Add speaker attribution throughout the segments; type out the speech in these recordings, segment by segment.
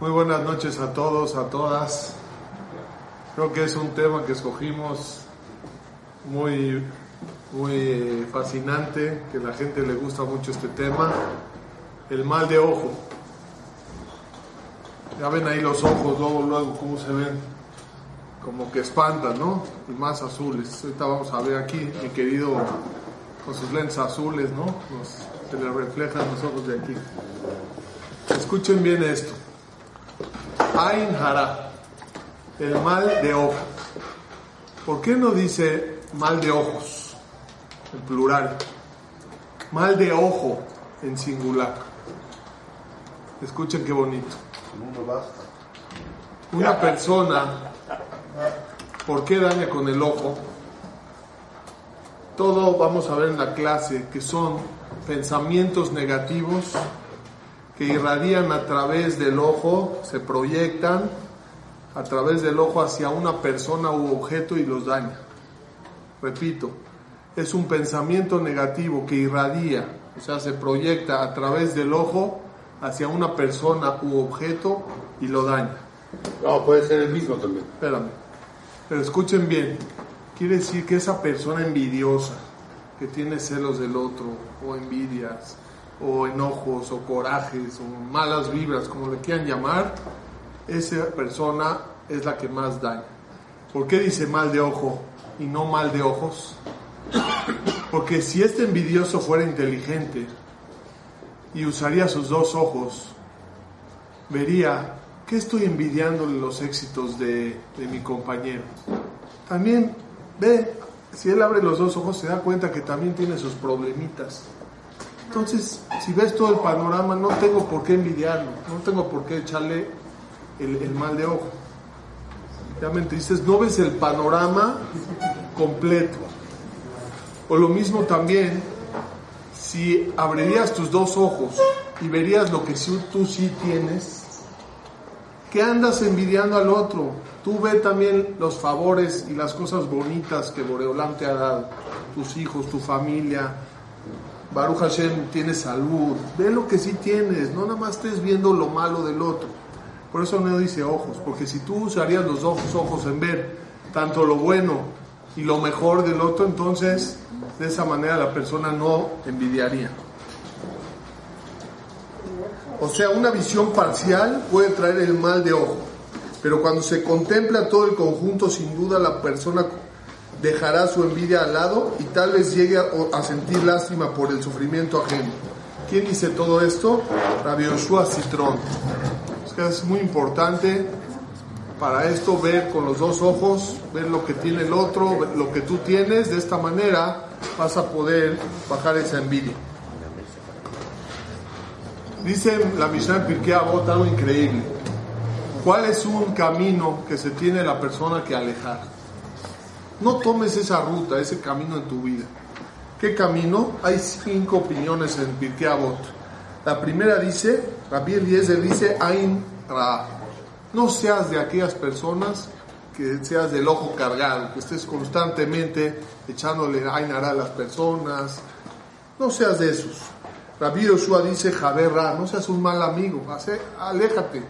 Speaker 1: Muy buenas noches a todos, a todas. Creo que es un tema que escogimos muy, muy fascinante, que la gente le gusta mucho este tema. El mal de ojo. Ya ven ahí los ojos, luego, luego, cómo se ven. Como que espantan, ¿no? Y más azules. Ahorita vamos a ver aquí, mi querido, con sus lentes azules, ¿no? Nos, se le reflejan los ojos de aquí. Escuchen bien esto. Ain Hara, el mal de ojo. ¿Por qué no dice mal de ojos en plural? Mal de ojo en singular. Escuchen qué bonito. Una persona, ¿por qué daña con el ojo? Todo vamos a ver en la clase que son pensamientos negativos que irradian a través del ojo, se proyectan a través del ojo hacia una persona u objeto y los daña. Repito, es un pensamiento negativo que irradia, o sea, se proyecta a través del ojo hacia una persona u objeto y lo daña.
Speaker 2: No, puede ser el mismo también.
Speaker 1: Espérame. Pero escuchen bien. Quiere decir que esa persona envidiosa, que tiene celos del otro, o envidias, o enojos, o corajes, o malas vibras, como le quieran llamar, esa persona es la que más daña. ¿Por qué dice mal de ojo y no mal de ojos? Porque si este envidioso fuera inteligente y usaría sus dos ojos, vería que estoy envidiándole los éxitos de, de mi compañero. También ve, si él abre los dos ojos se da cuenta que también tiene sus problemitas. Entonces, si ves todo el panorama, no tengo por qué envidiarlo, no tengo por qué echarle el, mal de ojo. Realmente dices, no ves el panorama completo. O lo mismo también, si abrirías tus dos ojos y verías lo que tú sí tienes, ¿qué andas envidiando al otro? Tú ve también los favores y las cosas bonitas que Boreolam te ha dado, tus hijos, tu familia. Baruch Hashem tiene salud, ve lo que sí tienes, no nada más estés viendo lo malo del otro. Por eso no dice ojos, porque si tú usarías los dos ojos en ver tanto lo bueno y lo mejor del otro, entonces de esa manera la persona no envidiaría. O sea, una visión parcial puede traer el mal de ojo, pero cuando se contempla todo el conjunto, sin duda la persona dejará su envidia al lado y tal vez llegue a, sentir lástima por el sufrimiento ajeno. ¿Quién dice todo esto? Rabbi Yoshua Citrón. Es que es muy importante para esto ver con los dos ojos, ver lo que tiene el otro, lo que tú tienes, de esta manera vas a poder bajar esa envidia. Dice la Mishnah Pirkei Avot algo increíble. ¿Cuál es un camino que se tiene la persona que alejar? No tomes esa ruta, ese camino en tu vida. ¿Qué camino? Hay cinco opiniones en Pirkei Avot. La primera dice, Rabbi Eliezer dice, Ain Ra. No seas de aquellas personas que seas del ojo cargado, que estés constantemente echándole Ain Ra a las personas. No seas de esos. Rabbi Yoshua dice, Javer Ra, no seas un mal amigo, aléjate.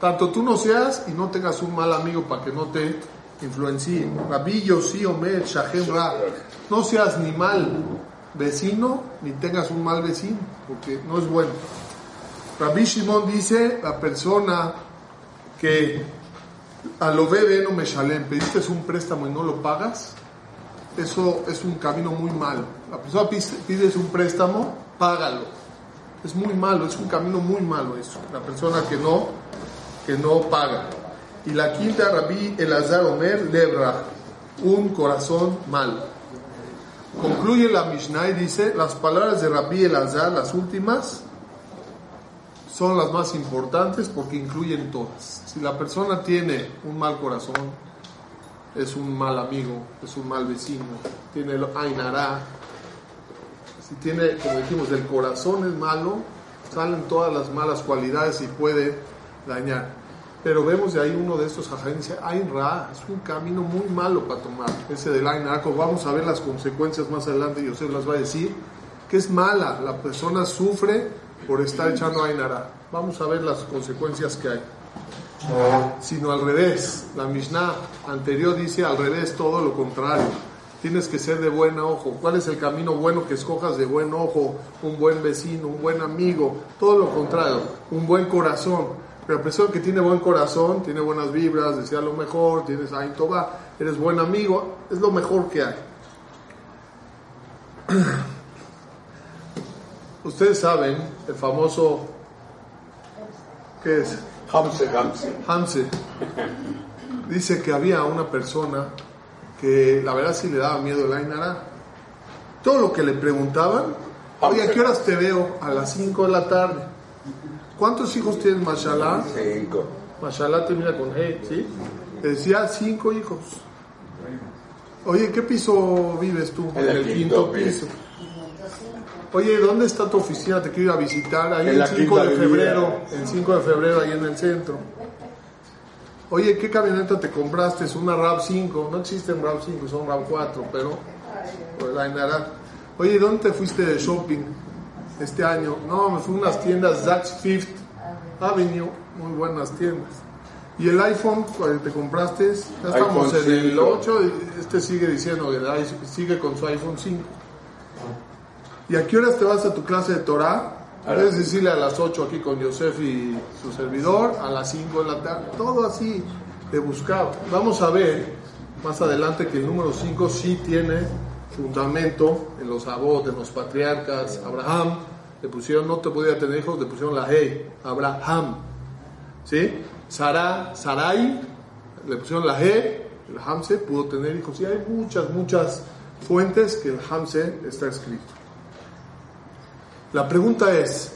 Speaker 1: Tanto tú no seas y no tengas un mal amigo para que no te influencie. Rabbi Yossi Omer, Shahem Ra, no seas ni mal vecino ni tengas un mal vecino, porque no es bueno. Rabbi Shimon dice, la persona que a lo bebe no me shalem, pediste un préstamo y no lo pagas, eso es un camino muy malo. La persona pides un préstamo, págalo. Es muy malo, es un camino muy malo eso. La persona que no, que no paga. Y la quinta, Rabbi Elazar Omer, Lebra, un corazón malo. Concluye la Mishnah y dice, las palabras de Rabbi Elazar, las últimas, son las más importantes porque incluyen todas. Si la persona tiene un mal corazón, es un mal amigo, es un mal vecino, tiene el ainará, si tiene, como dijimos, el corazón es malo, salen todas las malas cualidades y puede dañar. Pero vemos de ahí uno de estos jajarín dice, Ain Ra, es un camino muy malo para tomar, ese del Ain como vamos a ver las consecuencias más adelante, Yosef las va a decir, que es mala, la persona sufre por estar echando Ain Ra. Vamos a ver las consecuencias que hay. Sino al revés. La Mishnah anterior dice al revés, todo lo contrario. Tienes que ser de buen ojo. ¿Cuál es el camino bueno que escojas de buen ojo? Un buen vecino, un buen amigo, todo lo contrario, un buen corazón. Pero la persona que tiene buen corazón, tiene buenas vibras, desea lo mejor, tienes ahí toba, eres buen amigo, es lo mejor que hay. Ustedes saben el famoso, ¿qué es?
Speaker 2: Hamse, Hamse.
Speaker 1: Hamse. Dice que había una persona que la verdad sí le daba miedo el Ainara. Todo lo que le preguntaban, oye, ¿a qué horas te veo? A las 5 de la tarde. ¿Cuántos hijos tienes, Mashallah?
Speaker 2: Cinco.
Speaker 1: Mashallah termina con Hey, ¿sí? Decía cinco hijos. Oye, ¿qué piso vives tú?
Speaker 2: En el quinto piso.
Speaker 1: Oye, ¿dónde está tu oficina? Te quiero ir a visitar. Ahí
Speaker 2: En la
Speaker 1: 5 de febrero. En 5 de febrero, ahí en el centro. Oye, ¿qué camioneta te compraste? Es una RAV5. No existen RAV5, son RAV4, pero pues, la. Oye, ¿dónde te fuiste de shopping este año? No, me fui a unas tiendas Saks Fifth Avenue, muy buenas tiendas. Y el iPhone cuál te compraste, ya estamos en el
Speaker 2: 5.
Speaker 1: 8 y este sigue diciendo que sigue con su iPhone 5. ¿Y a qué horas te vas a tu clase de Torah? Puedes decirle a las 8 aquí con Yosef y su servidor, a las 5 de la tarde, todo así de buscado. Vamos a ver más adelante que el número 5 sí tiene fundamento en los abot, en los patriarcas. Abraham, le pusieron, no te podía tener hijos, le pusieron la He, Abraham. ¿Sí? Sara, Sarai, le pusieron la He, el Hamse pudo tener hijos. Y hay muchas, muchas fuentes que el Hamse está escrito. La pregunta es,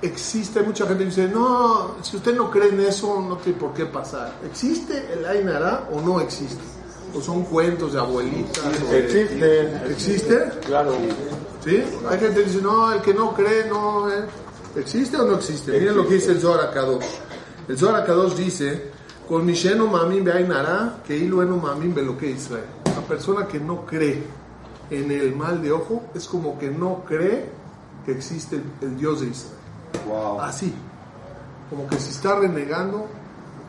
Speaker 1: existe mucha gente que dice, no, si usted no cree en eso, no tiene por qué pasar. ¿Existe el Ainara o no existe? ¿O son cuentos de abuelitas?
Speaker 2: Existe.
Speaker 1: ¿Existe?
Speaker 2: Claro.
Speaker 1: ¿Sí? Hay gente que dice, no, el que no cree, no. eh". ¿Existe o no existe? Miren lo que dice el Zohar Akadosh. El Zohar Akadosh dice, con Mishenu Mamim Beainara, que Iluenu Mamim Beloque Israel. La persona que no cree en el mal de ojo es como que no cree que existe el, el Dios de Israel.
Speaker 2: Wow.
Speaker 1: Así. Como que se está renegando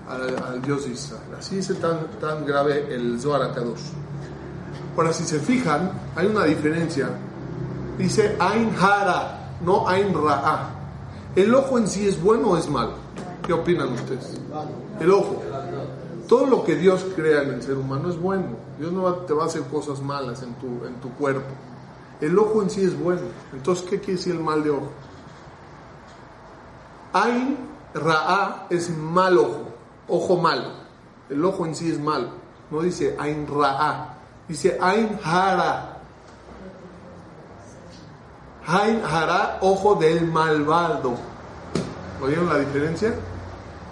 Speaker 1: al, Dios de Israel. Así es tan, tan grave el Zohar Akadosh. Ahora, si se fijan, hay una diferencia. Dice Ain Hara, no Ain Ra'a. ¿El ojo en sí es bueno o es malo? ¿Qué opinan ustedes? El ojo. Todo lo que Dios crea en el ser humano es bueno. Dios no va- te va a hacer cosas malas en tu, en tu cuerpo. El ojo en sí es bueno. Entonces, ¿qué quiere decir el mal de ojo? Ain Ra'a es mal ojo, ojo malo. El ojo en sí es malo. No dice Ain Ra'a, dice Ain Hara. Ain Hara, ojo del malvado. ¿Oyeron la diferencia?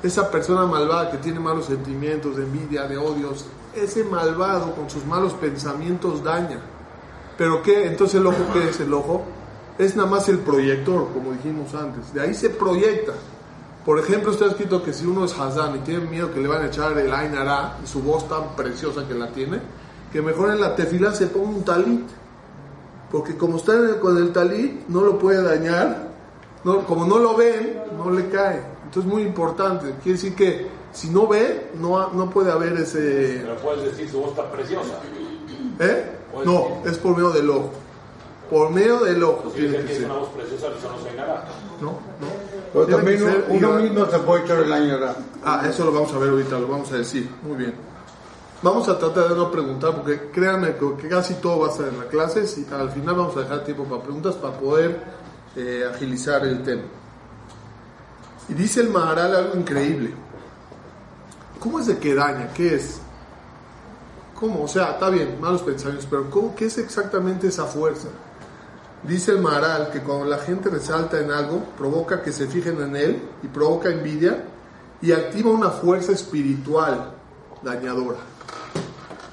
Speaker 1: Esa persona malvada que tiene malos sentimientos, de envidia, de odios, ese malvado con sus malos pensamientos daña. ¿Pero qué? Entonces el ojo, ¿qué es el ojo? Es nada más el proyector, como dijimos antes. De ahí se proyecta. Por ejemplo, está escrito que si uno es Hazán y tiene miedo que le van a echar el Ainara y su voz tan preciosa que la tiene, que mejor en la tefila se ponga un talit. Porque como está con el talit, no lo puede dañar. No, como no lo ven, no le cae. Entonces es muy importante. Quiere decir que si no ve, no, no puede haber ese...
Speaker 3: Pero puedes decir su voz está preciosa.
Speaker 1: ¿Eh? No, es por medio del ojo. Por medio del ojo
Speaker 3: Pues quiere
Speaker 1: tiene que
Speaker 3: que
Speaker 1: ser.
Speaker 3: una voz preciosa, eso no se engañará.
Speaker 1: No, no.
Speaker 2: Pero
Speaker 1: Tiene
Speaker 2: también uno mismo se puede echar el año ¿verdad?
Speaker 1: Ah, eso lo vamos a ver ahorita, lo vamos a decir. Muy bien. Vamos a tratar de no preguntar, porque créanme que casi todo va a estar en la clase. Y al final vamos a dejar tiempo para preguntas para poder eh, agilizar el tema. Y dice el Maharal algo increíble. ¿Cómo es de que daña? ¿Qué es? ¿Cómo? O sea, está bien, malos pensamientos, pero ¿cómo, ¿qué es exactamente esa fuerza? Dice el Maharal que cuando la gente resalta en algo, provoca que se fijen en él y provoca envidia y activa una fuerza espiritual dañadora.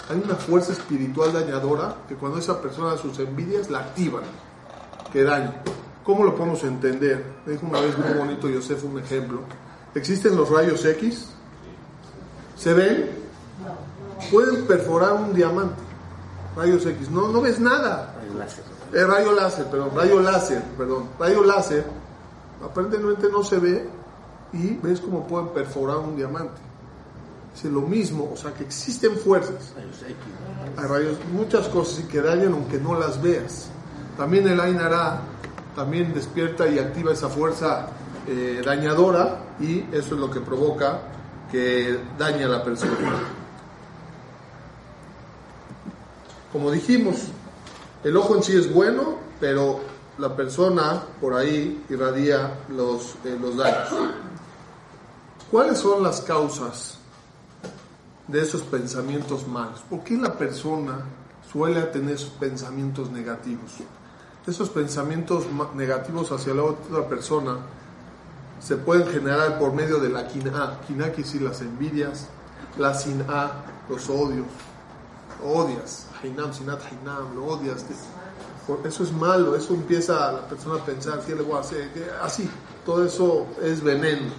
Speaker 1: Hay una fuerza espiritual dañadora que cuando esa persona sus envidias la activan, que daña. ¿Cómo lo podemos entender? Me dijo una vez muy bonito Yosef un ejemplo. ¿Existen los rayos X? ¿Se ven? Pueden perforar un diamante. Rayos X. No, no ves nada. Eh, rayo láser, perdón, rayo láser, perdón, rayo láser, aparentemente no se ve, y ves cómo pueden perforar un diamante. Es lo mismo, o sea que existen fuerzas, hay rayos, muchas cosas y que dañan aunque no las veas. También el Ainara también despierta y activa esa fuerza eh, dañadora y eso es lo que provoca que dañe a la persona. Como dijimos, el ojo en sí es bueno, pero la persona por ahí irradia los, eh, los daños. ¿Cuáles son las causas de esos pensamientos malos? ¿Por qué la persona suele tener pensamientos negativos? Esos pensamientos negativos hacia la otra persona se pueden generar por medio de la quina. Quina quiere decir las envidias, la sin'a, los odios. Odias, hainam, sinat, hainam, lo odias. Eso es malo, eso empieza a la persona a pensar, ¿qué le voy a hacer? Así, todo eso es veneno.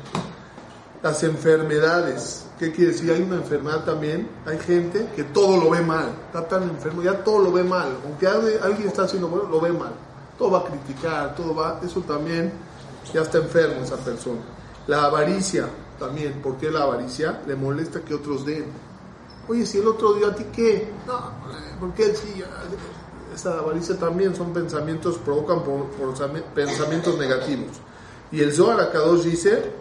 Speaker 1: Las enfermedades, ¿qué quiere decir? Hay una enfermedad también, hay gente que todo lo ve mal, está tan enfermo, ya todo lo ve mal, aunque alguien está haciendo bueno, lo ve mal, todo va a criticar, todo va, eso también ya está enfermo esa persona. La avaricia también, ¿por qué la avaricia? Le molesta que otros den. Oye, si el otro dio a ti qué, no, ¿por qué sí? Esa avaricia también son pensamientos, provocan por, por pensamientos negativos. Y el Zohar Akadosh dice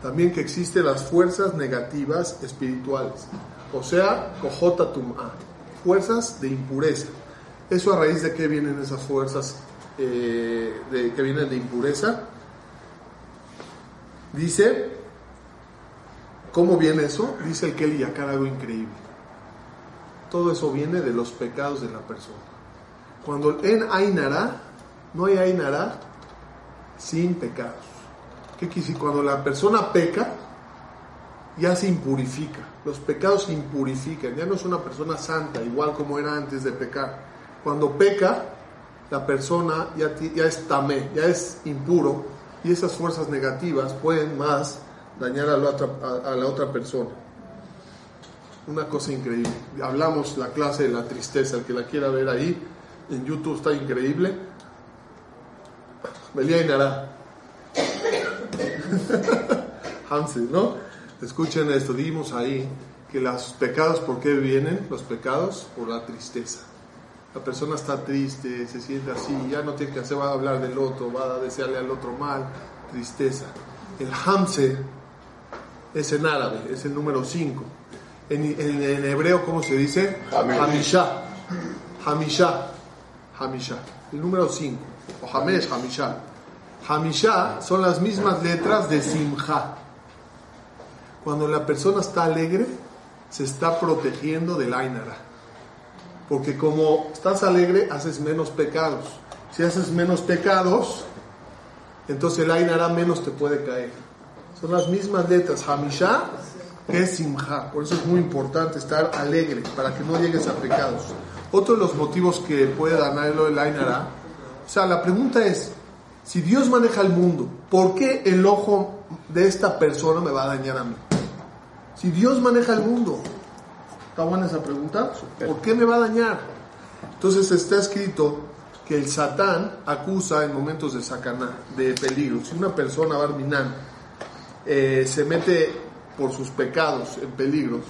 Speaker 1: también que existen las fuerzas negativas espirituales, o sea, Kojota Tum'a, fuerzas de impureza. ¿Eso a raíz de qué vienen esas fuerzas eh, de, que vienen de impureza? Dice, ¿cómo viene eso? Dice el Kelly Yakar algo increíble. Todo eso viene de los pecados de la persona. Cuando en Ainara, no hay Ainara sin pecados. ¿Qué quiere decir? Cuando la persona peca, ya se impurifica. Los pecados se impurifican. Ya no es una persona santa, igual como era antes de pecar. Cuando peca, la persona ya, es tamé, ya es impuro. Y esas fuerzas negativas pueden más dañar a la otra, a la otra persona. Una cosa increíble. Hablamos la clase de la tristeza, el que la quiera ver ahí, en YouTube está increíble. Belia Inara. Hansen, ¿no? Escuchen esto, dimos ahí que los pecados, ¿por qué vienen los pecados? Por la tristeza. La persona está triste, se siente así, ya no tiene que hacer, va a hablar del otro, va a desearle al otro mal, tristeza. El Hamse es en árabe, es el número 5. En, en- en hebreo, ¿cómo se dice?
Speaker 2: Hamish.
Speaker 1: Hamisha. Hamisha. Hamisha. El número 5. O Hamesh, Hamisha. Hamisha son las mismas letras de Simha. Cuando la persona está alegre, se está protegiendo del Ainara. Porque como estás alegre, haces menos pecados. Si haces menos pecados, entonces el Ainara menos te puede caer. Son las mismas letras, Hamisha que es Simha. Por eso es muy importante estar alegre, para que no llegues a pecados. Otro de los motivos que puede ganarlo el Ainara, o sea, la pregunta es, si Dios maneja el mundo, ¿por qué el ojo de esta persona me va a dañar a mí? Si Dios maneja el mundo, ¿está buena esa pregunta? ¿Por qué me va a dañar? Entonces está escrito que el Satán acusa en momentos de sacaná, de peligro. Si una persona, Barminan, eh, se mete por sus pecados en peligros,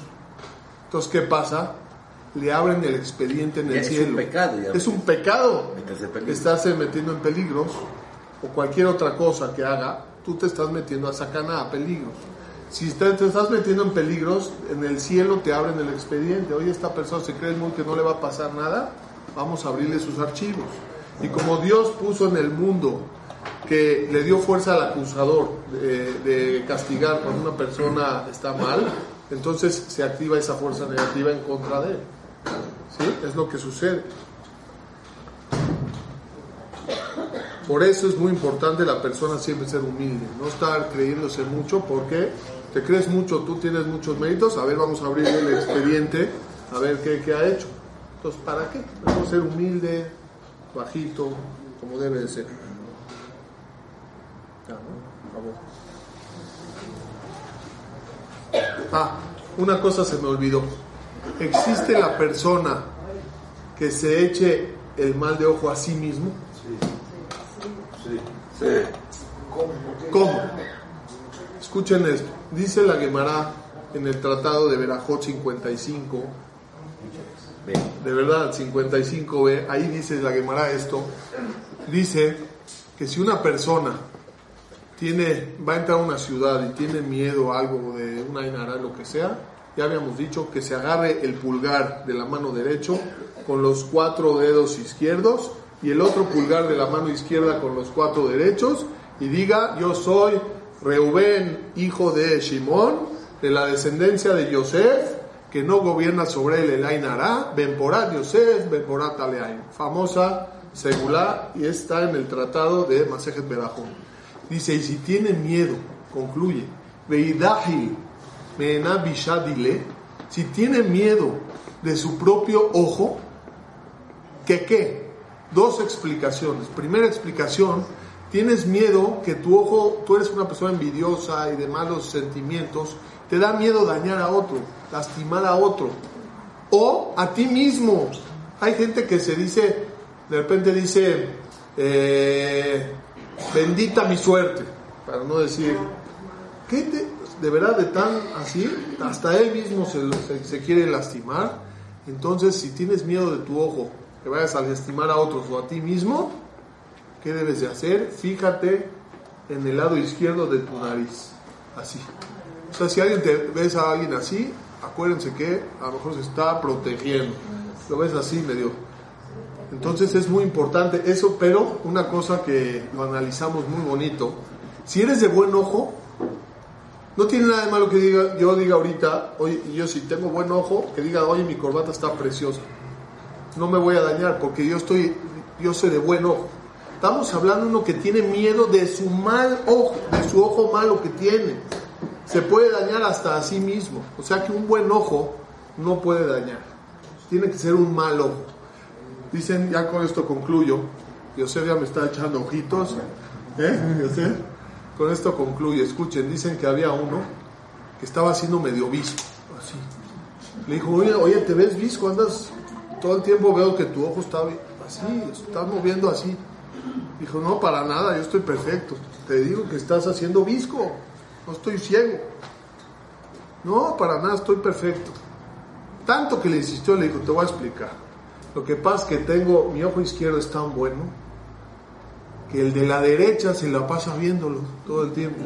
Speaker 1: entonces ¿qué pasa? Le abren el expediente en el
Speaker 4: es un
Speaker 1: cielo.
Speaker 4: pecado, ya.
Speaker 1: Es un pecado estarse metiendo en peligros o cualquier otra cosa que haga, tú te estás metiendo a sacaná, a peligros. Si te, te estás metiendo en peligros, en el cielo te abren el expediente. Oye, esta persona se cree muy que no le va a pasar nada, vamos a abrirle sus archivos. Y como Dios puso en el mundo que le dio fuerza al acusador de, castigar cuando una persona está mal, entonces se activa esa fuerza negativa en contra de él. ¿Sí? Es lo que sucede. Por eso es muy importante la persona siempre ser humilde, no estar creyéndose mucho porque te crees mucho, tú tienes muchos méritos, a ver, vamos a abrir el expediente, a ver qué, qué ha hecho. Entonces, ¿para qué? Mejor ser humilde, bajito, como debe de ser. Ah, una cosa se me olvidó. ¿Existe la persona que se eche el mal de ojo a sí mismo?
Speaker 2: Sí.
Speaker 1: ¿Cómo? Escuchen esto. Dice la Gemara en el Tratado de Berajot 55. De verdad, 55b. Ahí dice la Gemara esto. Dice que si una persona tiene, va a entrar a una ciudad y tiene miedo a algo de una inara, lo que sea, ya habíamos dicho que se agarre el pulgar de la mano derecho con los cuatro dedos izquierdos y el otro pulgar de la mano izquierda con los cuatro derechos y diga, yo soy Reubén, hijo de Shimón, de la descendencia de Yosef, que no gobierna sobre él el Ainara, Benporat Yosef, Benporat Aleain, famosa segula y está en el tratado de Masejet Berajón. Dice, y si tiene miedo, concluye, Veidahi Meena Bishadile, si tiene miedo de su propio ojo, ¿que qué? Dos explicaciones. Primera explicación, tienes miedo que tu ojo, tú eres una persona envidiosa y de malos sentimientos, te da miedo dañar a otro, lastimar a otro, o a ti mismo. Hay gente que se dice, de repente dice, eh, bendita mi suerte, para no decir, ¿qué te, de verdad de tan así? Hasta él mismo se, se- se quiere lastimar. Entonces, si tienes miedo de tu ojo, que vayas a lastimar a otros o a ti mismo, ¿qué debes de hacer? Fíjate en el lado izquierdo de tu nariz, así. O sea, si alguien te ves a alguien así, acuérdense que a lo mejor se está protegiendo. Lo ves así medio. Entonces es muy importante eso, pero una cosa que lo analizamos muy bonito, si eres de buen ojo, no tiene nada de malo que diga, yo diga ahorita, oye, yo si tengo buen ojo, que diga, oye, mi corbata está preciosa. No me voy a dañar porque yo estoy, yo soy de buen ojo. Estamos hablando de uno que tiene miedo de su mal ojo, de su ojo malo que tiene. Se puede dañar hasta a sí mismo. O sea que un buen ojo no puede dañar. Tiene que ser un mal ojo. Dicen, ya con esto concluyo. José ya me está echando ojitos. ¿Eh, José? Con esto concluyo. Escuchen, dicen que había uno que estaba haciendo medio visco. Le dijo, oye, oye, ¿te ves visco? Andas, todo el tiempo veo que tu ojo está así, estás moviendo así. Dijo, no, para nada, yo estoy perfecto. Te digo que estás haciendo visco. No estoy ciego. No, para nada, estoy perfecto. Tanto que le insistió, le dijo, te voy a explicar. Lo que pasa es que tengo, mi ojo izquierdo es tan bueno que el de la derecha se la pasa viéndolo todo el tiempo.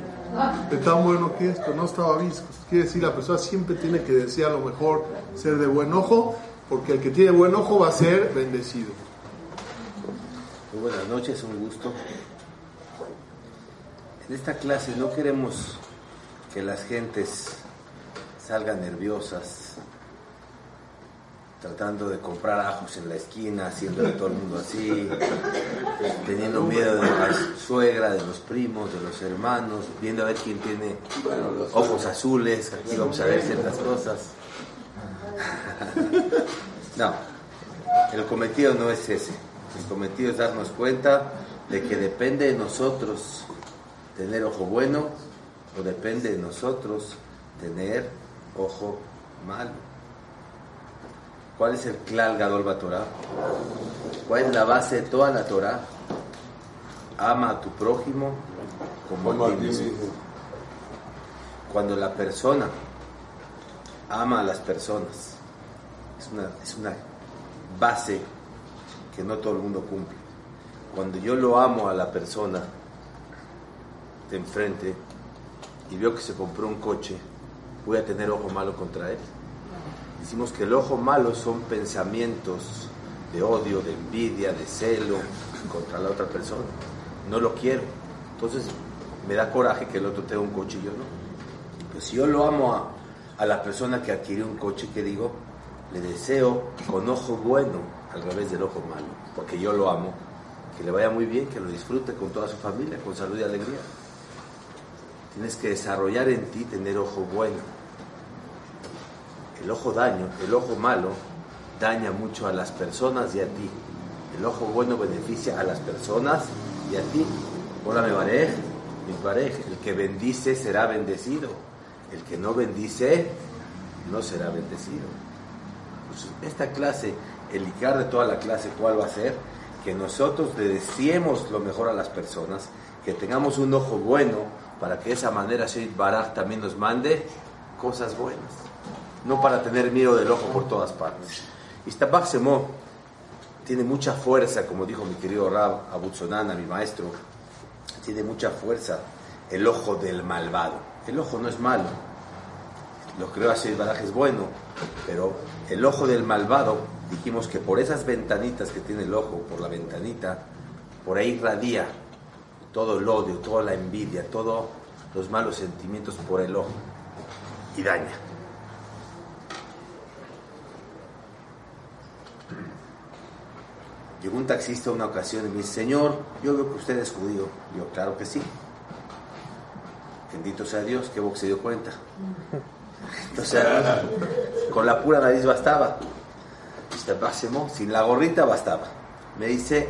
Speaker 1: De tan bueno que esto, no estaba visco. Quiere decir, la persona siempre tiene que a lo mejor ser de buen ojo, porque el que tiene buen ojo va a ser bendecido.
Speaker 4: Muy buenas noches, un gusto. En esta clase no queremos que las gentes salgan nerviosas, tratando de comprar ajos en la esquina, haciendo de todo el mundo así, teniendo miedo de la suegra, de los primos, de los hermanos, viendo a ver quién tiene ojos azules, aquí vamos a ver ciertas cosas. No, el cometido no es ese. El cometido es darnos cuenta de que depende de nosotros tener ojo bueno o depende de nosotros tener ojo malo. ¿Cuál es el Klal Gadol Torah? ¿Cuál es la base de toda la Torah? Ama a tu prójimo como a ti mismo. Cuando la persona ama a las personas, es una, es una base que no todo el mundo cumple. Cuando yo lo amo a la persona de enfrente y veo que se compró un coche, voy a tener ojo malo contra él. Decimos que el ojo malo son pensamientos de odio, de envidia, de celo contra la otra persona. No lo quiero. Entonces me da coraje que el otro tenga un coche y yo no. Pues si yo lo amo a, a la persona que adquirió un coche, que digo? Le deseo con ojo bueno al revés del ojo malo, porque yo lo amo, que le vaya muy bien, que lo disfrute con toda su familia, con salud y alegría. Tienes que desarrollar en ti tener ojo bueno. El ojo daño, el ojo malo, daña mucho a las personas y a ti. El ojo bueno beneficia a las personas y a ti. Hola, me barej, mi barej. El que bendice será bendecido. El que no bendice no será bendecido. Pues esta clase, el ligar de toda la clase, ¿cuál va a ser? Que nosotros le deseemos lo mejor a las personas, que tengamos un ojo bueno, para que de esa manera Sheit Baraj también nos mande cosas buenas, no para tener miedo del ojo por todas partes. Istabach Semó tiene mucha fuerza, como dijo mi querido Rab Abutzonana, mi maestro, tiene mucha fuerza el ojo del malvado. El ojo no es malo, lo creo así, baraje es bueno, pero el ojo del malvado, dijimos que por esas ventanitas que tiene el ojo, por la ventanita, por ahí radia todo el odio, toda la envidia, todos los malos sentimientos por el ojo y daña. Llegó un taxista una ocasión y me dice, Señor, yo veo que usted es judío. Yo, claro que sí. Bendito sea Dios, que vos se dio cuenta. Entonces, con la pura nariz bastaba. Sin la gorrita bastaba. Me dice,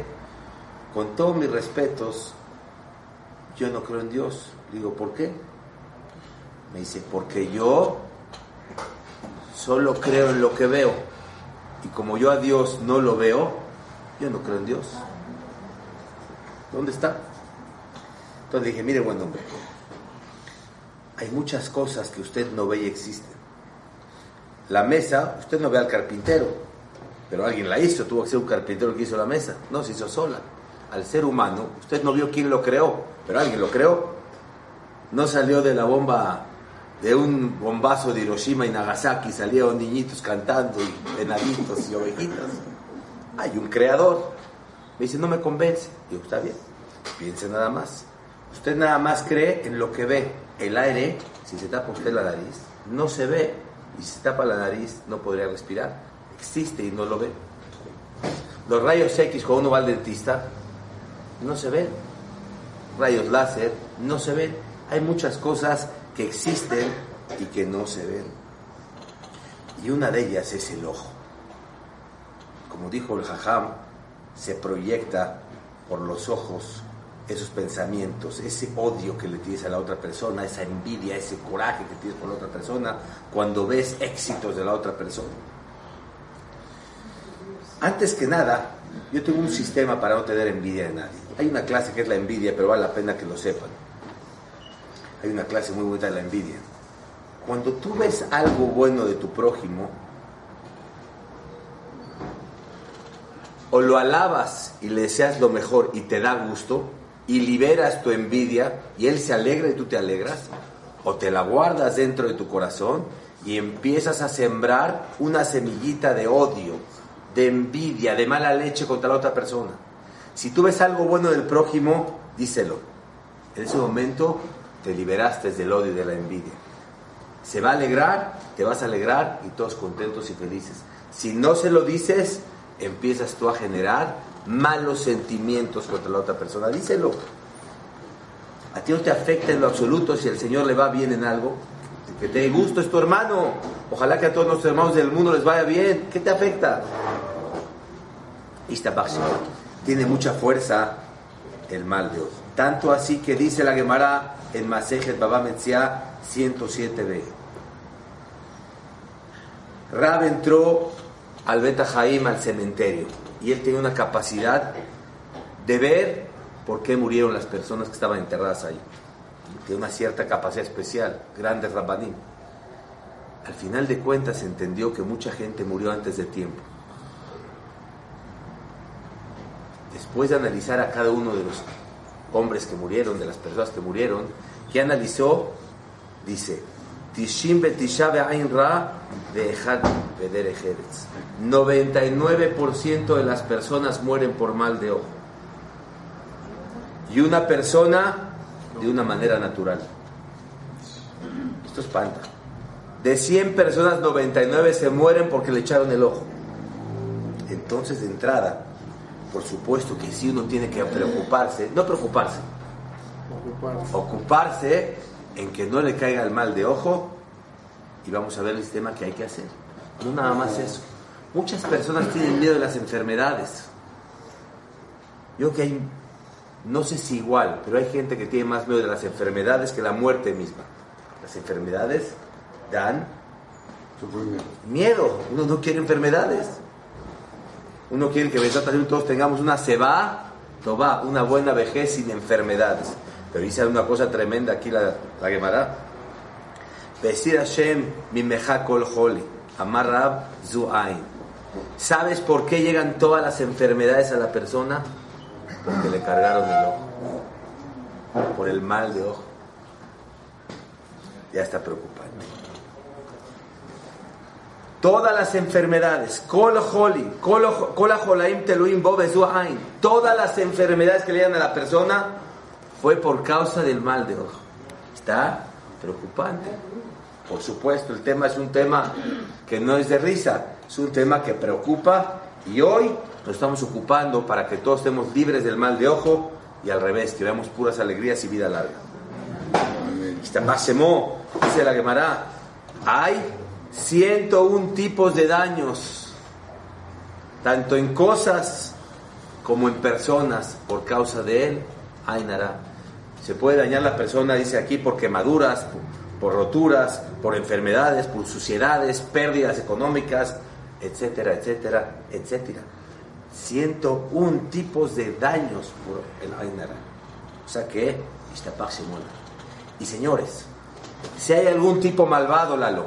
Speaker 4: con todos mis respetos, yo no creo en Dios. Le digo, ¿por qué? Me dice, porque yo solo creo en lo que veo. Y como yo a Dios no lo veo, yo no creo en Dios. ¿Dónde está? Entonces dije, mire, buen hombre, hay muchas cosas que usted no ve y existen. La mesa, usted no ve al carpintero, pero alguien la hizo, tuvo que ser un carpintero que hizo la mesa, no se hizo sola. Al ser humano, usted no vio quién lo creó, pero alguien lo creó. No salió de la bomba, de un bombazo de Hiroshima y Nagasaki, salieron niñitos cantando y venaditos y ovejitas. Hay un creador. Me dice, no me convence. Digo, está bien, piense nada más. Usted nada más cree en lo que ve. El aire, si se tapa usted la nariz, no se ve. Y si se tapa la nariz, no podría respirar. Existe y no lo ve. Los rayos X, cuando uno va al dentista, no se ven. Rayos láser, no se ven. Hay muchas cosas que existen y que no se ven. Y una de ellas es el ojo. Como dijo el Jajam, se proyecta por los ojos esos pensamientos, ese odio que le tienes a la otra persona, esa envidia, ese coraje que tienes por la otra persona, cuando ves éxitos de la otra persona. Antes que nada, yo tengo un sistema para no tener envidia de nadie. Hay una clase que es la envidia, pero vale la pena que lo sepan. Hay una clase muy bonita de la envidia. Cuando tú ves algo bueno de tu prójimo, o lo alabas y le deseas lo mejor y te da gusto, y liberas tu envidia y él se alegra y tú te alegras, o te la guardas dentro de tu corazón y empiezas a sembrar una semillita de odio, de envidia, de mala leche contra la otra persona. Si tú ves algo bueno del prójimo, díselo. En ese momento te liberaste del odio y de la envidia. Se va a alegrar, te vas a alegrar y todos contentos y felices. Si no se lo dices, empiezas tú a generar malos sentimientos contra la otra persona. Díselo. A ti no te afecta en lo absoluto si el Señor le va bien en algo. Que te dé gusto es tu hermano. Ojalá que a todos nuestros hermanos del mundo les vaya bien. ¿Qué te afecta? Tiene mucha fuerza el mal de hoy. Tanto así que dice la Gemara en Masejet Baba Metzia 107b. Rab entró al Beta Jaim al cementerio y él tenía una capacidad de ver por qué murieron las personas que estaban enterradas ahí. Tiene una cierta capacidad especial, grandes Rabbanim. Al final de cuentas entendió que mucha gente murió antes de tiempo. Después de analizar a cada uno de los hombres que murieron, de las personas que murieron, que analizó, dice, Tishim betishabe ain ra de 99% de las personas mueren por mal de ojo. Y una persona de una manera natural. Esto espanta. De 100 personas, 99 se mueren porque le echaron el ojo. Entonces, de entrada, por supuesto que si uno tiene que preocuparse, no preocuparse,
Speaker 1: Ocuparse.
Speaker 4: ocuparse en que no le caiga el mal de ojo y vamos a ver el sistema que hay que hacer. No nada más eso. Muchas personas tienen miedo de las enfermedades. Yo que hay, no sé si igual, pero hay gente que tiene más miedo de las enfermedades que la muerte misma. Las enfermedades dan miedo. Uno no quiere enfermedades. Uno quiere que todos tengamos una ceba, va una buena vejez sin enfermedades. Pero dice una cosa tremenda aquí la, la Gemara. Besir Hashem mimeja kol holi, amar Rab zu'ain. ¿Sabes por qué llegan todas las enfermedades a la persona? Porque le cargaron el ojo. Por el mal de ojo. Ya está preocupante. Todas las enfermedades, kol holi, kol holaim teluim bo bezu'ain. Todas las enfermedades que le llegan a la persona fue por causa del mal de ojo. Está preocupante. Por supuesto, el tema es un tema que no es de risa, es un tema que preocupa y hoy nos estamos ocupando para que todos estemos libres del mal de ojo y al revés, que veamos puras alegrías y vida larga. Máximo, dice la Gemara, hay 101 tipos de daños, tanto en cosas como en personas, por causa de él, hay nara. Se puede dañar la persona, dice aquí, por quemaduras, por roturas, por enfermedades, por suciedades, pérdidas económicas, etcétera, etcétera, etcétera. 101 tipos de daños por el Ainara. O sea que, y señores, si hay algún tipo malvado, Lalo,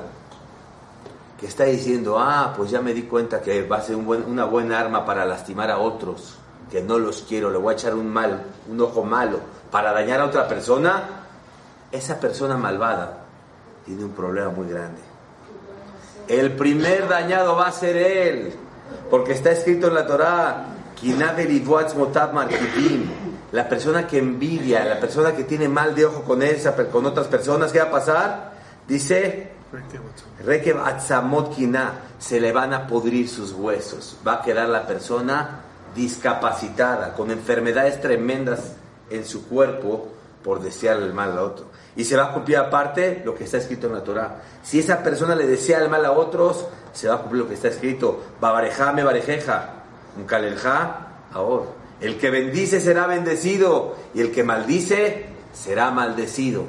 Speaker 4: que está diciendo, ah, pues ya me di cuenta que va a ser una buena arma para lastimar a otros, que no los quiero, le voy a echar un mal, un ojo malo, para dañar a otra persona, esa persona malvada tiene un problema muy grande. El primer dañado va a ser él, porque está escrito en la Torá, la persona que envidia, la persona que tiene mal de ojo con esa, con otras personas, ¿qué va a pasar? Dice, se le van a podrir sus huesos. Va a quedar la persona discapacitada, con enfermedades tremendas en su cuerpo por desearle el mal al otro. Y se va a cumplir aparte lo que está escrito en la Torah. Si esa persona le desea el mal a otros, se va a cumplir lo que está escrito. Babarejame barejeja, un ahora. El que bendice será bendecido y el que maldice será maldecido.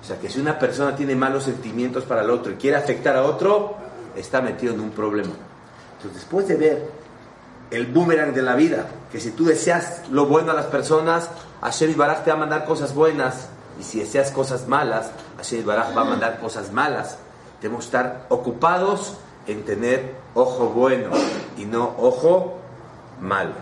Speaker 4: O sea que si una persona tiene malos sentimientos para el otro y quiere afectar a otro, está metido en un problema. Entonces, después de ver el boomerang de la vida, que si tú deseas lo bueno a las personas, Hashem Baraj te va a mandar cosas buenas, y si deseas cosas malas, Hashem Baraj va a mandar cosas malas. Debemos estar ocupados en tener ojo bueno y no ojo malo.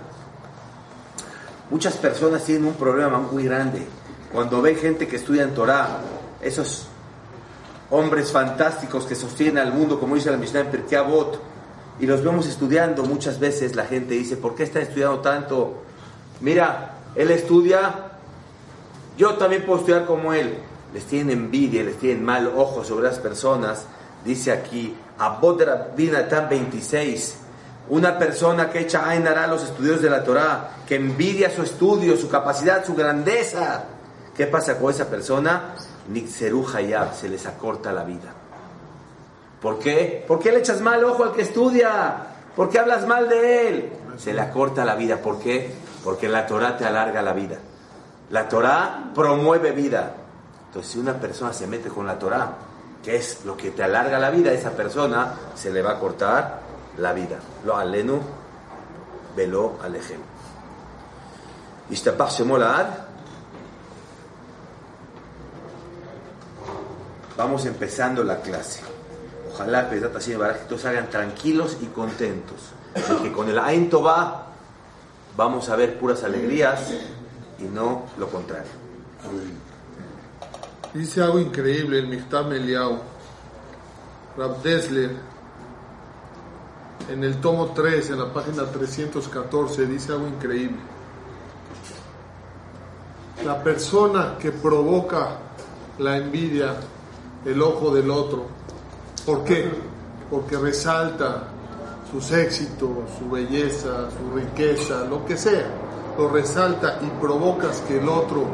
Speaker 4: Muchas personas tienen un problema muy grande. Cuando ven gente que estudia en Torah, esos hombres fantásticos que sostienen al mundo, como dice la Mishnah en Pirkei Avot, y los vemos estudiando, muchas veces la gente dice, ¿por qué está estudiando tanto? Mira, él estudia, yo también puedo estudiar como él. Les tienen envidia, les tienen mal ojo sobre las personas. Dice aquí, Abod Rabinatán 26, una persona que echa a los estudios de la Torah, que envidia su estudio, su capacidad, su grandeza. ¿Qué pasa con esa persona? Nixeru Hayab, se les acorta la vida. ¿Por qué? ¿Por qué le echas mal ojo al que estudia? ¿Por qué hablas mal de él? Se le acorta la vida. ¿Por qué? Porque la Torah te alarga la vida. La Torah promueve vida. Entonces, si una persona se mete con la Torah, que es lo que te alarga la vida, esa persona se le va a cortar la vida. Lo alenu, velo alejem. Vamos empezando la clase. Ojalá que todos salgan tranquilos y contentos. Porque con el Ain Tová vamos a ver puras alegrías y no lo contrario.
Speaker 1: Dice algo increíble el Michtam Eliau. Rab Dessler, en el tomo 3, en la página 314, dice algo increíble. La persona que provoca la envidia, el ojo del otro, ¿por qué? Porque resalta sus éxitos, su belleza, su riqueza, lo que sea. Lo resalta y provocas que el otro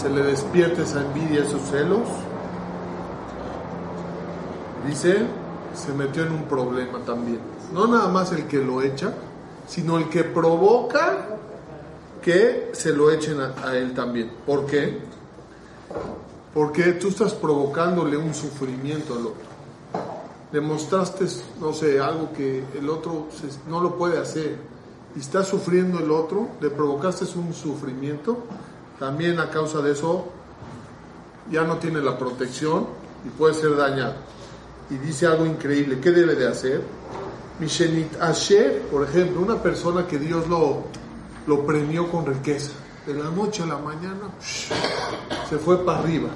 Speaker 1: se le despierte esa envidia, esos celos, dice, se metió en un problema también. No nada más el que lo echa, sino el que provoca que se lo echen a, a él también. ¿Por qué? Porque tú estás provocándole un sufrimiento al otro. Demostraste, no sé, algo que el otro no lo puede hacer y está sufriendo el otro, le provocaste un sufrimiento también a causa de eso ya no tiene la protección y puede ser dañado. Y dice algo increíble, ¿qué debe de hacer? Mishenit Asher, por ejemplo, una persona que Dios lo, lo premió con riqueza, de la noche a la mañana se fue para arriba,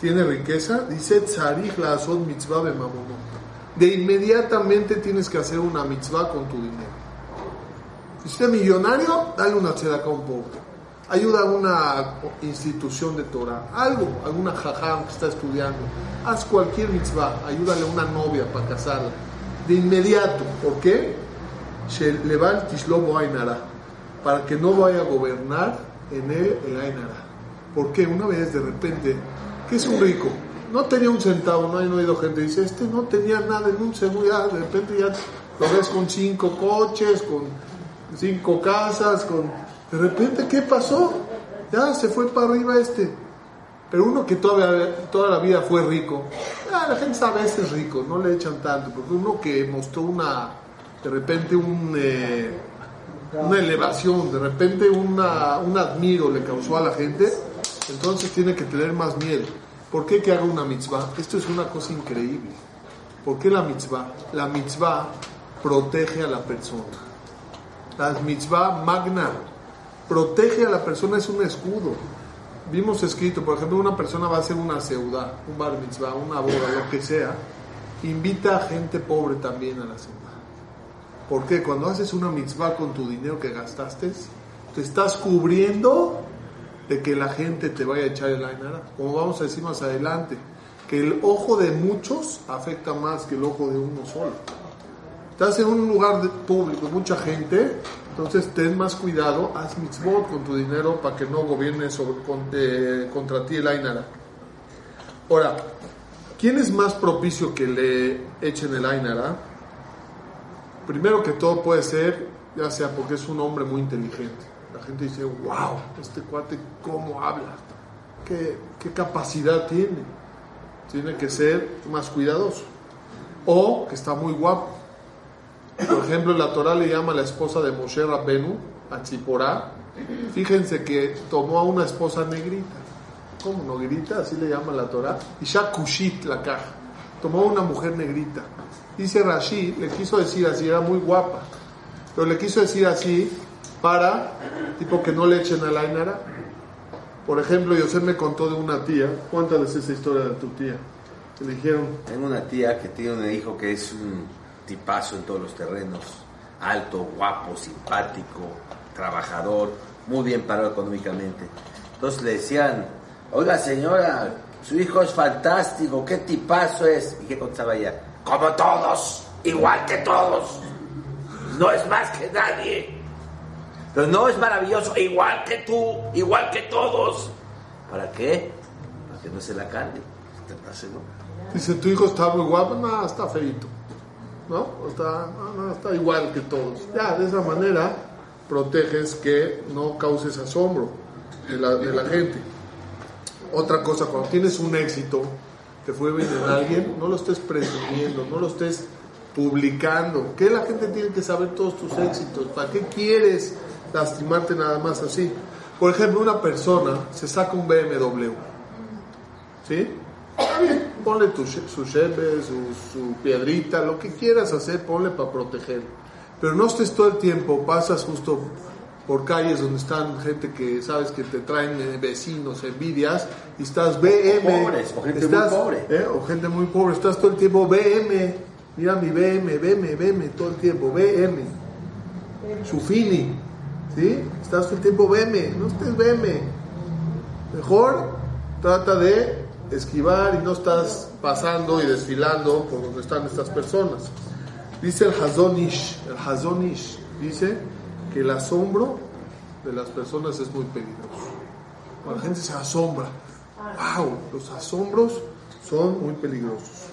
Speaker 1: tiene riqueza, dice Tzarich la mitzvah bemamono. De inmediatamente tienes que hacer una mitzvah con tu dinero. Si usted es millonario, dale una tzedakah a un pobre. Ayuda a una institución de Torah, algo, alguna jajam que está estudiando. Haz cualquier mitzvah, ayúdale a una novia para casarla. De inmediato, ¿por qué? Leval Tishlobo Ainara, para que no vaya a gobernar en él el Ainara. ¿Por qué? Una vez de repente, ¿qué es un rico? No tenía un centavo, no he oído gente dice, este no tenía nada en un ya de repente ya lo ves con cinco coches, con cinco casas, con... De repente, ¿qué pasó? Ya se fue para arriba este. Pero uno que toda, toda la vida fue rico, la gente sabe, este es rico, no le echan tanto, porque uno que mostró una, de repente un, eh, una elevación, de repente una, un admiro le causó a la gente, entonces tiene que tener más miedo. ¿Por qué que haga una mitzvah? Esto es una cosa increíble. ¿Por qué la mitzvah? La mitzvah protege a la persona. La mitzvah magna protege a la persona, es un escudo. Vimos escrito, por ejemplo, una persona va a hacer una seudá, un bar mitzvah, una boda, lo que sea, invita a gente pobre también a la seudá. ¿Por qué? Cuando haces una mitzvah con tu dinero que gastaste, te estás cubriendo de que la gente te vaya a echar el ainara. Como vamos a decir más adelante, que el ojo de muchos afecta más que el ojo de uno solo. Estás en un lugar público, mucha gente, entonces ten más cuidado, haz mitzvot con tu dinero para que no gobierne sobre, con, eh, contra ti el Ainara. Ahora, ¿quién es más propicio que le echen el Ainara? Primero que todo puede ser, ya sea porque es un hombre muy inteligente. La gente dice, wow, este cuate cómo habla, qué, capacidad tiene. Tiene que ser más cuidadoso. O que está muy guapo. Por ejemplo, la Torah le llama a la esposa de Moshe Rabbenu, a Tziporá. Fíjense que tomó a una esposa negrita. ¿Cómo negrita? Así le llama la Torah. Isha Kushit la caja. Tomó a una mujer negrita. Dice Rashi, le quiso decir así, era muy guapa. Pero le quiso decir así para, tipo, que no le echen a la Ainara. Por ejemplo, Yosef me contó de una tía. Cuéntales esa historia de tu tía. Le dijeron,
Speaker 4: Tengo una tía que tiene un hijo que es un tipazo en todos los terrenos, alto, guapo, simpático, trabajador, muy bien parado económicamente. Entonces le decían, oiga señora, su hijo es fantástico, qué tipazo es. ¿Y qué contestaba ella? Como todos, igual que todos. No es más que nadie. Pero no es maravilloso, igual que tú, igual que todos. ¿Para qué? Para que no se la cante. ¿Te pase, no?
Speaker 1: dice, tu hijo está muy guapo, no, está feito. ¿No? Está, no, está igual que todos. Ya, de esa manera proteges que no causes asombro de la, de la gente. Otra cosa, cuando tienes un éxito, te fue bien en alguien, no lo estés presumiendo, no lo estés publicando. Que la gente tiene que saber todos tus éxitos. ¿Para qué quieres lastimarte nada más así? Por ejemplo, una persona se saca un BMW. ¿Sí? Ponle tu, su cheve, su, su piedrita, lo que quieras hacer, ponle para proteger. Pero no estés todo el tiempo, pasas justo por calles donde están gente que sabes que te traen eh, vecinos, envidias, y estás BM.
Speaker 4: Pobres, o gente muy pobre.
Speaker 1: ¿eh? O gente muy pobre, estás todo el tiempo BM. Mira mi BM, BM, BM, todo el tiempo, BM. Sufini, ¿sí? Estás todo el tiempo BM, no estés BM. Mejor trata de esquivar y no estás pasando y desfilando por donde están estas personas. Dice el Hazonish, el Hazonish dice que el asombro de las personas es muy peligroso. La gente se asombra, wow, los asombros son muy peligrosos.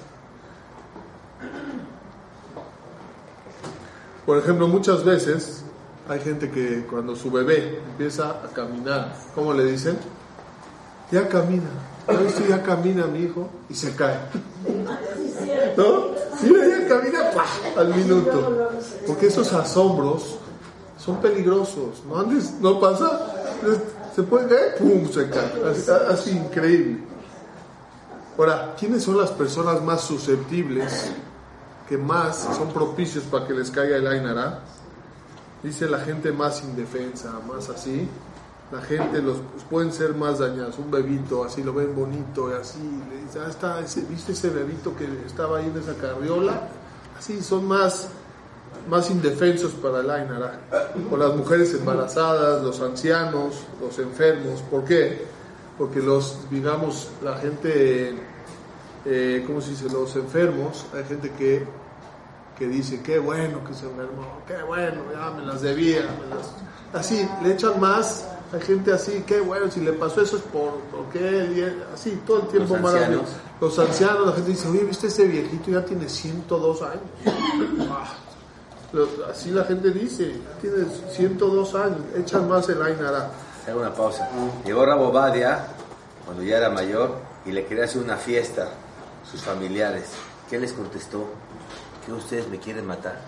Speaker 1: Por ejemplo, muchas veces hay gente que cuando su bebé empieza a caminar, ¿cómo le dicen? Ya camina. ¿Ya viste? Ya camina mi hijo y se cae. ¿No? Mira, ya camina ¡pah! al minuto. Porque esos asombros son peligrosos. ¿No andes? ¿No pasa? Se puede caer, ¡pum! se cae. Así, así, increíble. Ahora, ¿quiénes son las personas más susceptibles, que más son propicios para que les caiga el Ainara? Dice la gente más indefensa, más así. La gente los pues, pueden ser más dañados. Un bebito, así lo ven bonito, y así. Le dice, ah, está, ese- ¿viste ese bebito que estaba ahí en esa carriola? Así, son más, más indefensos para el Ainara. O las mujeres embarazadas, los ancianos, los enfermos. ¿Por qué? Porque los, digamos, la gente, eh, ¿cómo se dice? Los enfermos, hay gente que, que dice, qué bueno que se enfermó, qué bueno, ya me las debía. me las-". Así, le echan más. Hay gente así, qué bueno, si le pasó eso es por, porque él, y él", así, todo el tiempo
Speaker 4: Los
Speaker 1: maravilloso.
Speaker 4: ancianos.
Speaker 1: Los ancianos, la gente dice, oye, ¿viste ese viejito? Ya tiene 102 años. Ah, lo- Así la gente dice, tiene 102 años, echan más el Ainara.
Speaker 4: Hago una pausa. Llegó Rabo Badia cuando ya era mayor y le quería hacer una fiesta a sus familiares. ¿Qué les contestó? Que ustedes me quieren matar.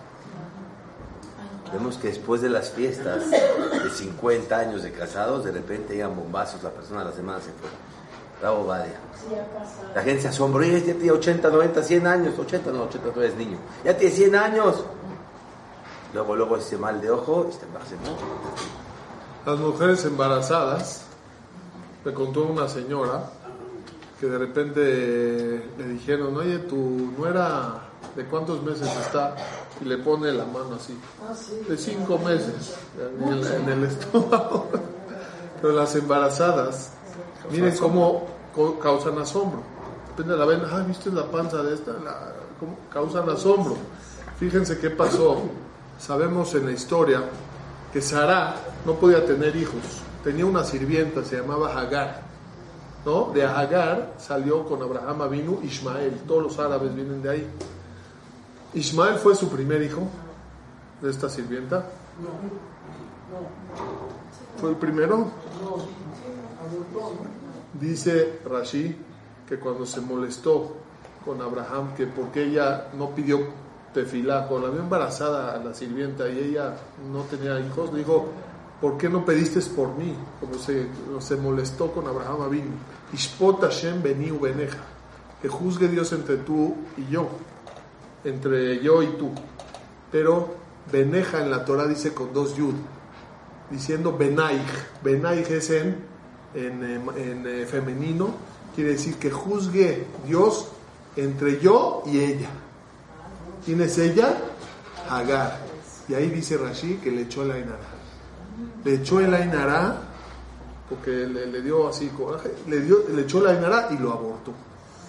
Speaker 4: Vemos que después de las fiestas de 50 años de casados, de repente llegan bombazos, la persona a la semana se fue. Rabo Badia. La gente se asombró, "Oye, ya tiene 80, 90, 100 años. 80 no, 80 todavía es niño. Ya tiene 100 años. Luego, luego ese mal de ojo y se embarazó.
Speaker 1: Las mujeres embarazadas, me contó una señora que de repente le dijeron, oye, tu nuera, ¿de cuántos meses está? Y le pone la mano así, de cinco meses en el, en el estómago. Pero las embarazadas, miren cómo causan asombro. De repente la ven, ah, ¿viste la panza de esta? La- ¿cómo? Causan asombro. Fíjense qué pasó. Sabemos en la historia que Sara no podía tener hijos. Tenía una sirvienta, se llamaba Hagar. ¿No? De Hagar salió con Abraham vino Ismael. Todos los árabes vienen de ahí. Ismael fue su primer hijo de esta sirvienta. ¿Fue el primero? Dice Rashi que cuando se molestó con Abraham, que porque ella no pidió tefilá, cuando la vio embarazada a la sirvienta y ella no tenía hijos, dijo, ¿por qué no pediste por mí? Como se, se molestó con Abraham Avinu. Ishpot Hashem beni que juzgue Dios entre tú y yo, entre yo y tú. Pero beneja en la Torah dice con dos yud, diciendo benaij. Benaij es en, en, en, eh, femenino, quiere decir que juzgue Dios entre yo y ella. ¿Quién es ella? Hagar. Y ahí dice Rashi que le echó el Ainara. Le echó el Ainara porque le, dio así coraje, le, dio, le echó el Ainara y lo abortó.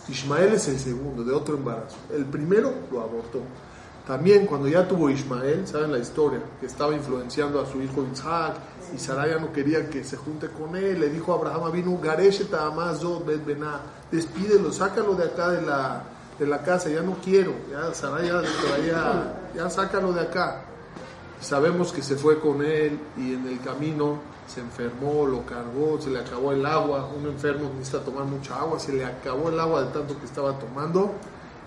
Speaker 1: Ismael es el segundo, de otro embarazo. El primero lo abortó. También cuando ya tuvo Ismael, ¿saben la historia? Que estaba influenciando a su hijo Isaac y Sarai ya no quería que se junte con él. Le dijo a Abraham, vino bená, despídelo, sácalo de acá de la, de la casa, ya no quiero. Ya Sarai ya, le traía, ya sácalo de acá. Sabemos que se fue con él y en el camino se enfermó, lo cargó, se le acabó el agua. Un enfermo necesita tomar mucha agua, se le acabó el agua de tanto que estaba tomando.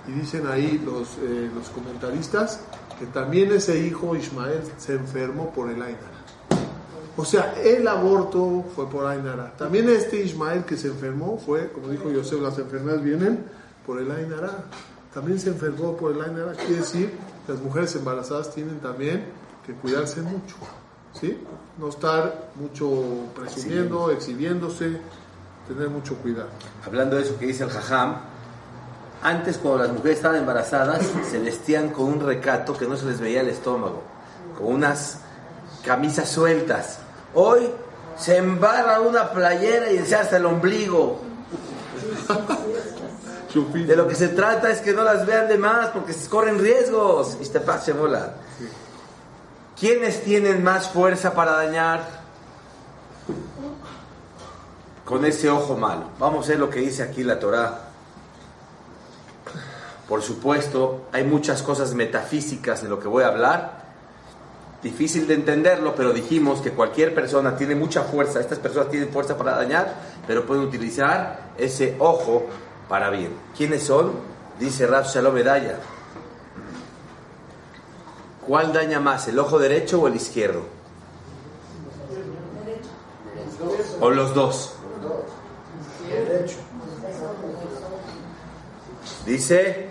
Speaker 1: Y dicen ahí los, eh, los comentaristas que también ese hijo Ismael se enfermó por el Ainara. O sea, el aborto fue por Ainara. También este Ismael que se enfermó fue, como dijo Yosef, las enfermedades vienen por el Ainara. También se enfermó por el Ainara. Quiere decir, las mujeres embarazadas tienen también que cuidarse mucho. ¿Sí? No estar mucho presumiendo, exhibiéndose, tener mucho cuidado.
Speaker 4: Hablando de eso que dice el Jajam, antes cuando las mujeres estaban embarazadas se vestían con un recato que no se les veía el estómago, con unas camisas sueltas. Hoy se embarra una playera y se hasta el ombligo. De lo que se trata es que no las vean de más porque se corren riesgos. Y te pase bola. ¿Quiénes tienen más fuerza para dañar? Con ese ojo malo. Vamos a ver lo que dice aquí la Torá. Por supuesto, hay muchas cosas metafísicas de lo que voy a hablar. Difícil de entenderlo, pero dijimos que cualquier persona tiene mucha fuerza. Estas personas tienen fuerza para dañar, pero pueden utilizar ese ojo para bien. ¿Quiénes son? Dice Rab Shalom. ¿Cuál daña más, el ojo derecho o el izquierdo? ¿O los dos? Dice,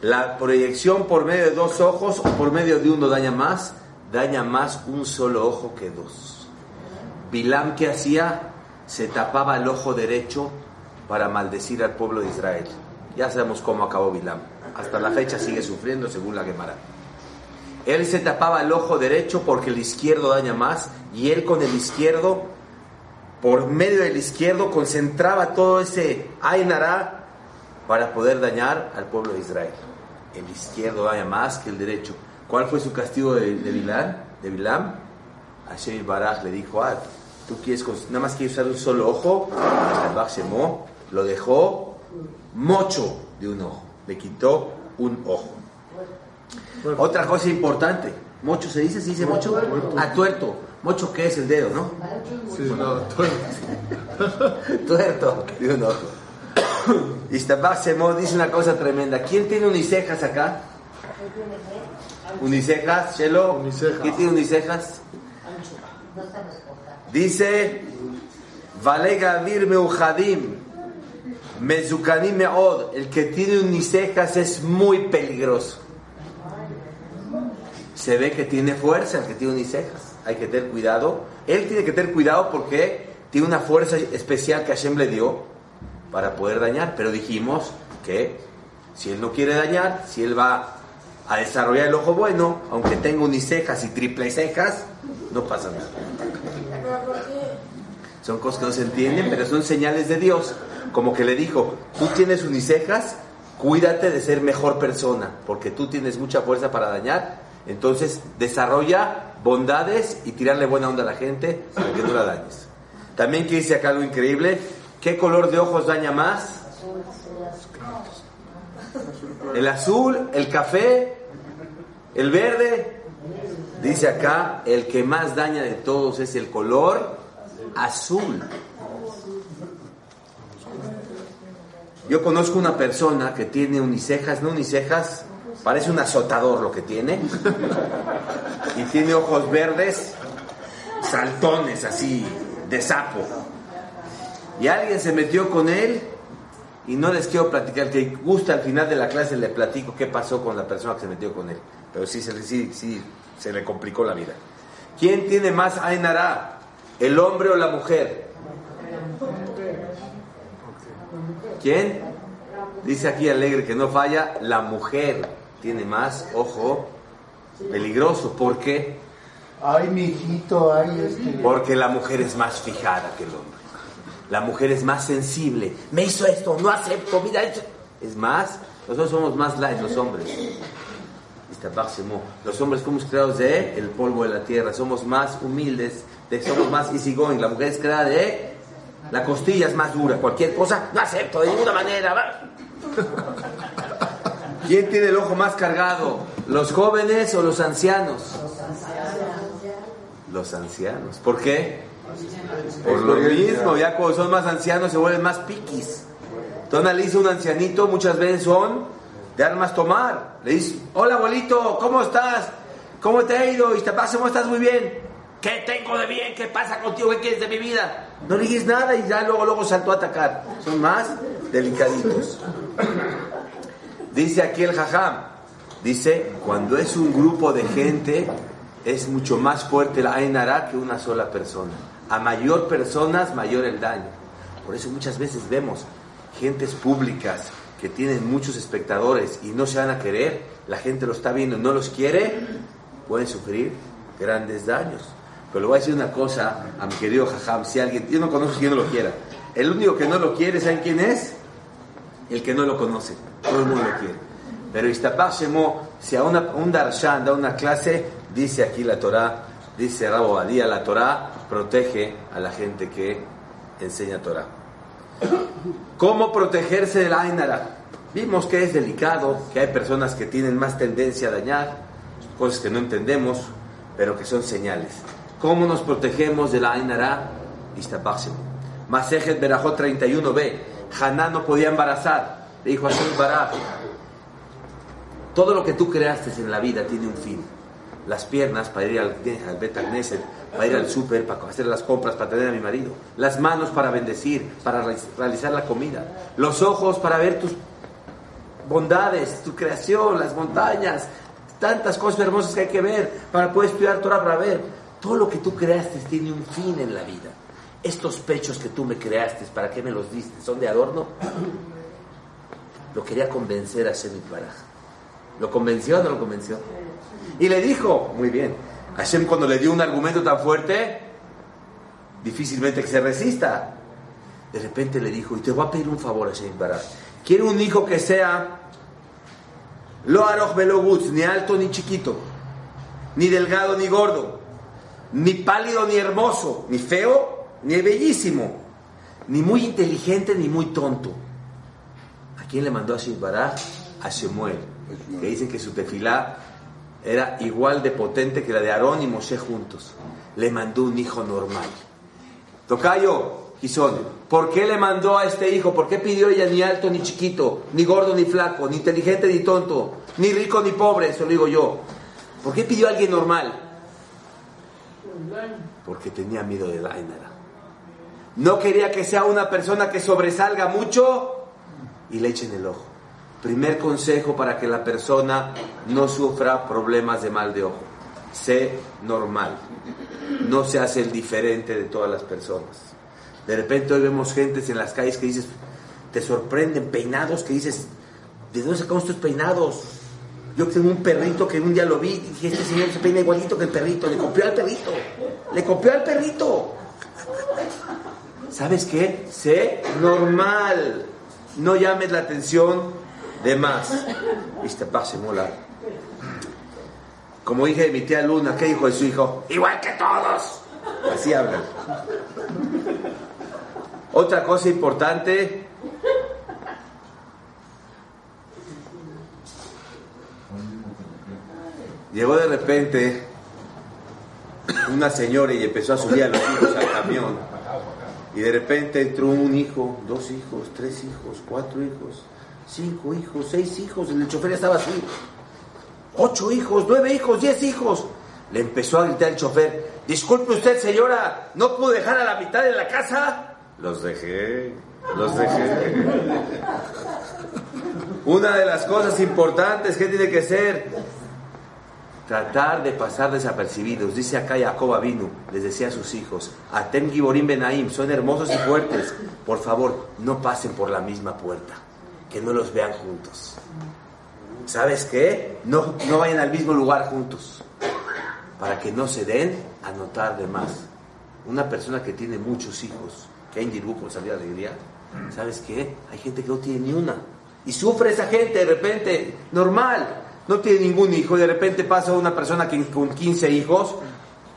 Speaker 4: la proyección por medio de dos ojos o por medio de uno daña más, daña más un solo ojo que dos. Bilam que hacía, se tapaba el ojo derecho para maldecir al pueblo de Israel. Ya sabemos cómo acabó Bilam. Hasta la fecha sigue sufriendo según la Gemara. Él se tapaba el ojo derecho porque el izquierdo daña más y él con el izquierdo, por medio del izquierdo, concentraba todo ese Ainara para poder dañar al pueblo de Israel. El izquierdo daña más que el derecho. ¿Cuál fue su castigo de, de Bilam? De Bilam? Baraj le dijo, ah, tú quieres, nada más quieres usar un solo ojo, lo dejó mocho de un ojo, le quitó un ojo. Otra cosa importante, mocho se dice, se dice mocho, a tuerto. Mocho que es el dedo, ¿no?
Speaker 1: Sí, no, tú-
Speaker 4: tuerto de un ojo. Istabasemo dice una cosa tremenda. ¿Quién tiene unicejas acá? Unicejas, Shelo.
Speaker 1: Unicejas.
Speaker 4: ¿Quién tiene unicejas? Dice, Valega vir meujadim, mezukanim meod. El que tiene unicejas es muy peligroso. Se ve que tiene fuerza el que tiene unicejas. Hay que tener cuidado. Él tiene que tener cuidado porque tiene una fuerza especial que Hashem le dio para poder dañar. Pero dijimos que si él no quiere dañar, si él va a desarrollar el ojo bueno, aunque tenga unicejas y triple cejas, no pasa nada. Son cosas que no se entienden, pero son señales de Dios. Como que le dijo, tú tienes unicejas, cuídate de ser mejor persona, porque tú tienes mucha fuerza para dañar. Entonces desarrolla bondades y tirarle buena onda a la gente para que no la dañes. También que dice acá algo increíble, ¿qué color de ojos daña más? El azul, el café, el verde. Dice acá, el que más daña de todos es el color azul. Yo conozco una persona que tiene unicejas, no unicejas, parece un azotador lo que tiene, y tiene ojos verdes, saltones así, de sapo. Y alguien se metió con él, y no les quiero platicar, que gusta al final de la clase le platico qué pasó con la persona que se metió con él, pero sí, sí, sí, se le complicó la vida. ¿Quién tiene más Ainara? ¿El hombre o la mujer? ¿Quién? Dice aquí Alegre que no falla, la mujer tiene más, ojo, peligroso. ¿Por qué?
Speaker 2: Ay, mi hijito, ay, este.
Speaker 4: Porque la mujer es más fijada que el hombre. La mujer es más sensible. Me hizo esto, no acepto, mira esto. Es más, nosotros somos más light los hombres. Los hombres fuimos creados de el polvo de la tierra, somos más humildes, de- somos más easygoing. La mujer es creada de la costilla es más dura, cualquier cosa no acepto de ninguna manera. va. ¿Quién tiene el ojo más cargado? ¿Los jóvenes o los ancianos? Los ancianos. ¿Por qué? Por lo mismo, ya cuando son más ancianos se vuelven más piquis. Entonces analiza un ancianito, muchas veces son de armas tomar. Le dice, hola abuelito, ¿cómo estás? ¿Cómo te ha ido? Y te pasa, ¿cómo estás? Muy bien. ¿Qué tengo de bien? ¿Qué pasa contigo? ¿Qué quieres de mi vida? No le dices nada y ya luego, luego saltó a atacar. Son más delicaditos. Dice aquí el jajam, dice, cuando es un grupo de gente, es mucho más fuerte la Ainara que una sola persona. A mayor personas, mayor el daño. Por eso muchas veces vemos gentes públicas que tienen muchos espectadores y no se van a querer, la gente lo está viendo y no los quiere, pueden sufrir grandes daños. Pero le voy a decir una cosa a mi querido jajam, si alguien, yo no conozco quien no lo quiera. El único que no lo quiere, ¿saben quién es? el que no lo conoce. Todo el mundo lo quiere. Pero Shemo, si a una, un darshan da una clase, dice aquí la Torah, dice Rabo Badía, la Torah protege a la gente que enseña Torah. ¿Cómo protegerse del Ainara? Vimos que es delicado, que hay personas que tienen más tendencia a dañar, cosas que no entendemos, pero que son señales. ¿Cómo nos protegemos de la Ainara? Istapach Shemo. Masejet Berajot 31b. Haná no podía embarazar. Le dijo a Baraj, todo lo que tú creaste en la vida tiene un fin. Las piernas para ir al, al Bet Knesset, para ir al súper, para hacer las compras, para tener a mi marido. Las manos para bendecir, para realiz- realizar la comida. Los ojos para ver tus bondades, tu creación, las montañas, tantas cosas hermosas que hay que ver para poder estudiar Torah, para ver. Todo lo que tú creaste tiene un fin en la vida. Estos pechos que tú me creaste, ¿para qué me los diste? ¿Son de adorno? Lo quería convencer a Hashem Baraj. ¿Lo convenció o no lo convenció? Y le dijo, muy bien, Hashem cuando le dio un argumento tan fuerte, difícilmente que se resista. De repente le dijo, y te voy a pedir un favor, Hashem Baraj. Quiero un hijo que sea lo aroj ni alto ni chiquito, ni delgado ni gordo, ni pálido ni hermoso, ni feo ni bellísimo, ni muy inteligente ni muy tonto. ¿A quién le mandó a Baraj? A Shemuel, que dicen que su tefilá era igual de potente que la de Aarón y Moshe juntos. Le mandó un hijo normal. Tocayo, Gizón, ¿por qué le mandó a este hijo? ¿Por qué pidió ella ni alto ni chiquito, ni gordo ni flaco, ni inteligente ni tonto, ni rico ni pobre? Eso lo digo yo. ¿Por qué pidió a alguien normal? Porque tenía miedo de Dainara. No quería que sea una persona que sobresalga mucho y le echen el ojo. Primer consejo para que la persona no sufra problemas de mal de ojo. Sé normal. No se hace el diferente de todas las personas. De repente hoy vemos gentes en las calles que dices, te sorprenden, peinados que dices, ¿de dónde sacamos estos peinados? Yo tengo un perrito que un día lo vi y dije, este señor se peina igualito que el perrito, le copió al perrito, le copió al perrito. ¿Sabes qué? Sé normal. No llames la atención de más. Viste, pase, mola. Como dije de mi tía Luna, ¿qué dijo de su hijo? Igual que todos. Así hablan. Otra cosa importante. Llegó de repente una señora y empezó a subir a los hijos al camión. Y de repente entró un hijo, dos hijos, tres hijos, cuatro hijos, cinco hijos, seis hijos. El chofer estaba así. Ocho hijos, nueve hijos, diez hijos. Le empezó a gritar el chofer, disculpe usted señora, ¿no pudo dejar a la mitad de la casa? Los dejé, los dejé. Una de las cosas importantes que tiene que ser tratar de pasar desapercibidos. Dice acá Jacob vino, les decía a sus hijos, Atem Giborim Benaim, son hermosos y fuertes. Por favor, no pasen por la misma puerta, que no los vean juntos. ¿Sabes qué? No, no vayan al mismo lugar juntos, para que no se den a notar de más. Una persona que tiene muchos hijos, que hay en con salida de alegría, ¿sabes qué? Hay gente que no tiene ni una. Y sufre esa gente de repente, normal no tiene ningún hijo y de repente pasa una persona que con 15 hijos,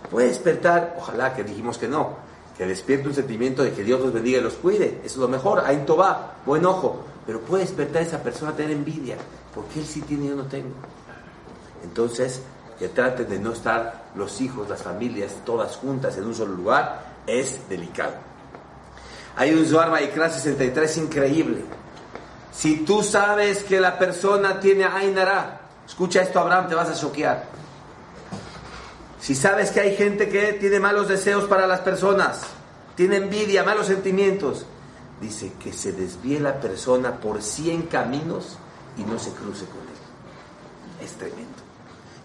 Speaker 4: puede despertar, ojalá que dijimos que no, que despierte un sentimiento de que Dios los bendiga y los cuide, eso es lo mejor, ahí va, buen ojo, pero puede despertar esa persona a tener envidia, porque él sí tiene y yo no tengo. Entonces, que traten de no estar los hijos, las familias, todas juntas en un solo lugar, es delicado. Hay un Zohar Vaikra 63 increíble. Si tú sabes que la persona tiene Ainara, Escucha esto, Abraham, te vas a choquear. Si sabes que hay gente que tiene malos deseos para las personas, tiene envidia, malos sentimientos, dice que se desvíe la persona por 100 caminos y no se cruce con él. Es tremendo.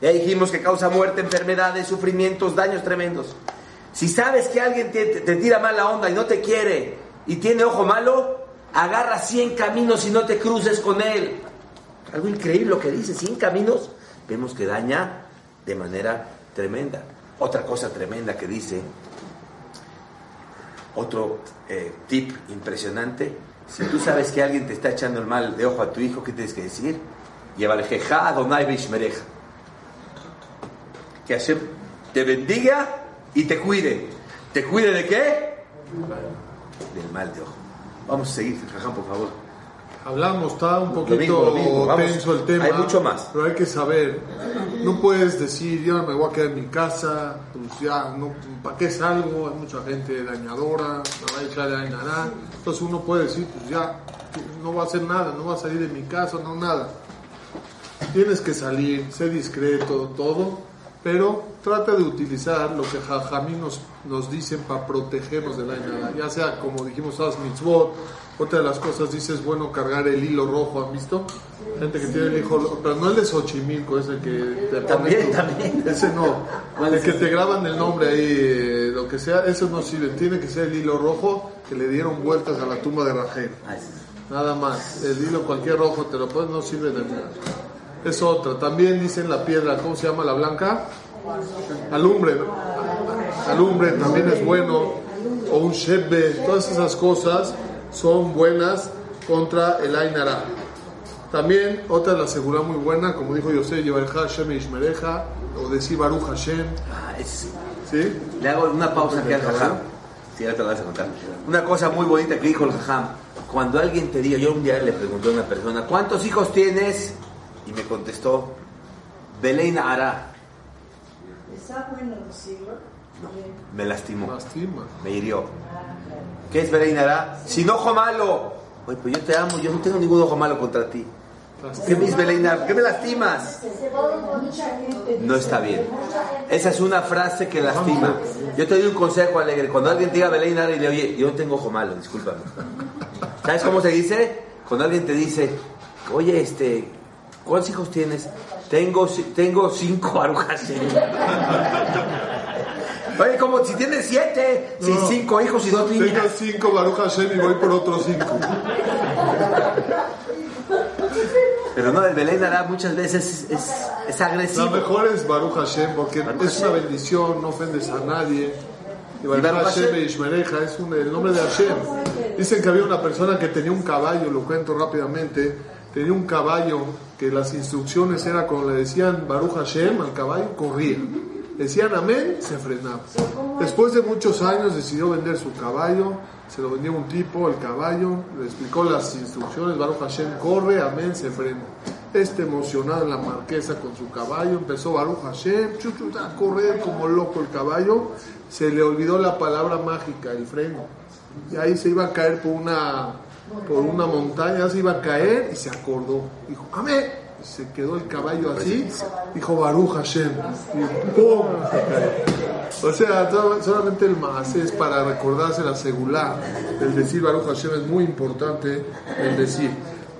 Speaker 4: Ya dijimos que causa muerte, enfermedades, sufrimientos, daños tremendos. Si sabes que alguien te, te tira mala onda y no te quiere y tiene ojo malo, agarra 100 caminos y no te cruces con él. Algo increíble lo que dice, 100 caminos, vemos que daña de manera tremenda. Otra cosa tremenda que dice, otro eh, tip impresionante, si tú sabes que alguien te está echando el mal de ojo a tu hijo, ¿qué tienes que decir? Yevaljeja Adonai Bishmereja. Que Hashem te bendiga y te cuide. ¿Te cuide de qué? Del mal de ojo. Vamos a seguir, Jajam, por favor.
Speaker 1: Hablamos, está un
Speaker 4: Lo
Speaker 1: poquito
Speaker 4: mismo, lo mismo, vamos.
Speaker 1: tenso el tema.
Speaker 4: Hay mucho más.
Speaker 1: Pero hay que saber, no puedes decir, ya me voy a quedar en mi casa, pues ya, no, ¿para qué salgo? Hay mucha gente dañadora, me va a echar de. Entonces uno puede decir, pues ya, no va a hacer nada, no va a salir de mi casa, no nada. Tienes que salir, ser discreto, todo, pero trata de utilizar lo que Jajamí nos, nos dicen para protegernos de la nada, ya sea como dijimos, haz mitzvot, otra de las cosas dices, bueno, cargar el hilo rojo, ¿han visto? Gente que tiene el hilo rojo, pero no el de Xochimilco, ese que te
Speaker 4: También,
Speaker 1: tu-
Speaker 4: también.
Speaker 1: Ese no,
Speaker 4: ¿Cuál
Speaker 1: el
Speaker 4: es
Speaker 1: que te graban el nombre ahí, eh, lo que sea, eso no sirve, tiene que ser el hilo rojo que le dieron vueltas a la tumba de
Speaker 4: sí.
Speaker 1: Nada más. El hilo, cualquier rojo te lo pones, no sirve de nada. Es otra. También dicen la piedra, ¿cómo se llama la blanca? Alumbre. Alumbre también es bueno. O un shebe. Todas esas cosas son buenas contra el Ainara. También otra de la seguridad muy buena, como dijo Yosef, llevar Hashem y Ishmereja, o decir Baruch Hashem.
Speaker 4: Ah, sí.
Speaker 1: ¿Sí?
Speaker 4: Le hago una pausa aquí al jajam. Sí, ahora te lo vas a contar. Una cosa muy bonita que dijo el jajam. Cuando alguien te diga, yo un día le pregunté a una persona, ¿cuántos hijos tienes? Y me contestó.
Speaker 5: ¿Está bueno decirlo?
Speaker 4: Me lastimó,
Speaker 1: Lastima.
Speaker 4: me hirió. ¿Qué es Beleina Ara? Sin ojo malo. Oye, pues yo te amo, yo no tengo ningún ojo malo contra ti. ¿Qué me qué me lastimas? No está bien. Esa es una frase que lastima. Yo te doy un consejo alegre. Cuando alguien te diga Belén Ara y le oye, yo no tengo ojo malo, discúlpame. ¿Sabes cómo se dice? Cuando alguien te dice, oye, este, ¿cuántos hijos tienes? Tengo, tengo cinco arujas. Oye, como si tienes siete, si
Speaker 1: No.
Speaker 4: cinco hijos y dos
Speaker 1: Tengo
Speaker 4: niñas.
Speaker 1: cinco Baruch Hashem y voy por otros cinco.
Speaker 4: Pero no, el Belén Ara muchas veces es, es, es agresivo.
Speaker 1: mejor es Baruch Hashem porque
Speaker 4: Baruch
Speaker 1: es una bendición, no ofendes a nadie. Y Baruch
Speaker 4: Baruch
Speaker 1: Hashem
Speaker 4: Hashem.
Speaker 1: Ishmereja es un- el nombre de Hashem. Dicen que había una persona que tenía un caballo, lo cuento rápidamente, tenía un caballo que las instrucciones era cuando le decían Baruch Hashem al caballo, corría. Decían amén, se frenaba. Después de muchos años decidió vender su caballo, se lo vendió un tipo, el caballo, le explicó las instrucciones, Baruch Hashem corre, amén, se frena. Este emocionado en la marquesa con su caballo, empezó Baruch Hashem, a correr como loco el caballo, se le olvidó la palabra mágica, el freno. Y ahí se iba a caer por una, por una montaña, se iba a caer y se acordó. Dijo, amén. Se quedó el caballo así, dijo Baruch Hashem. ¡pum! O sea, solamente el más es para recordarse la segulá. El decir Baruch Hashem es muy importante. El decir,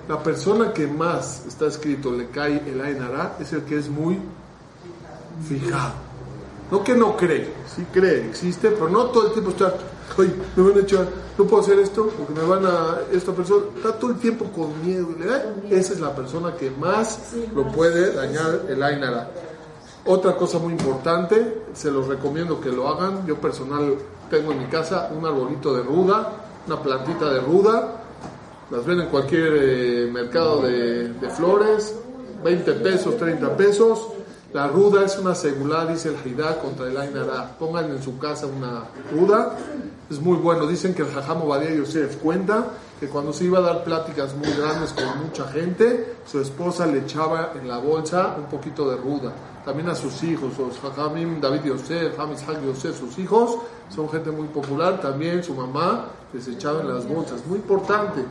Speaker 1: la persona que más está escrito le cae el Ainara es el que es muy fijado. No que no cree, sí cree, existe, pero no todo el tiempo está, oye, me van a echar, no puedo hacer esto, porque me van a, esta persona, está todo el tiempo con miedo. y le da- Esa es la persona que más lo puede dañar el Ainara. Otra cosa muy importante, se los recomiendo que lo hagan. Yo personal tengo en mi casa un arbolito de ruda, una plantita de ruda. Las ven en cualquier eh, mercado de, de flores, 20 pesos, 30 pesos. La ruda es una segulá, dice el Hidá, contra el Ainara. Pongan en su casa una ruda, es muy bueno. Dicen que el Jajam Obadiah Yosef cuenta que cuando se iba a dar pláticas muy grandes con mucha gente, su esposa le echaba en la bolsa un poquito de ruda. También a sus hijos, los Jajamim David Yosef, Ham Ishaq Yosef, sus hijos son gente muy popular. También su mamá les echaba en las bolsas. Muy importante.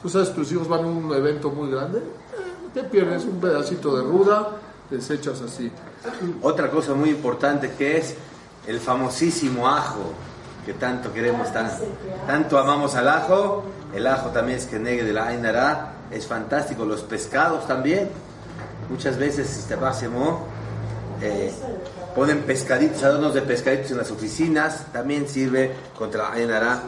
Speaker 1: Tú sabes, tus hijos van a un evento muy grande, eh, te pierdes un pedacito de ruda, les echas así.
Speaker 4: Otra cosa muy importante que es el famosísimo ajo, que tanto queremos, tan- tanto amamos al ajo. El ajo también es que negue de la Ainara, es fantástico. Los pescados también. Muchas veces, este eh, ponen pescaditos, adornos de pescaditos en las oficinas, también sirve contra la Ainara.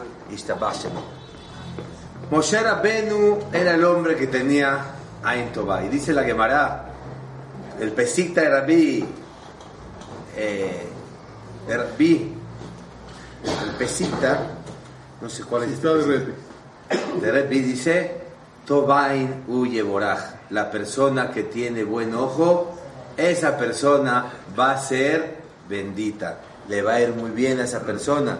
Speaker 4: Moshe Rabbenu era el hombre que tenía Ain Tová. Y dice la Gemara, el pesicta de Rabbi, eh, el pesicta, no sé cuál es.
Speaker 1: De red.
Speaker 4: De Rabbi dice, Tobain huye boraj. La persona que tiene buen ojo, esa persona va a ser bendita. Le va a ir muy bien a esa persona.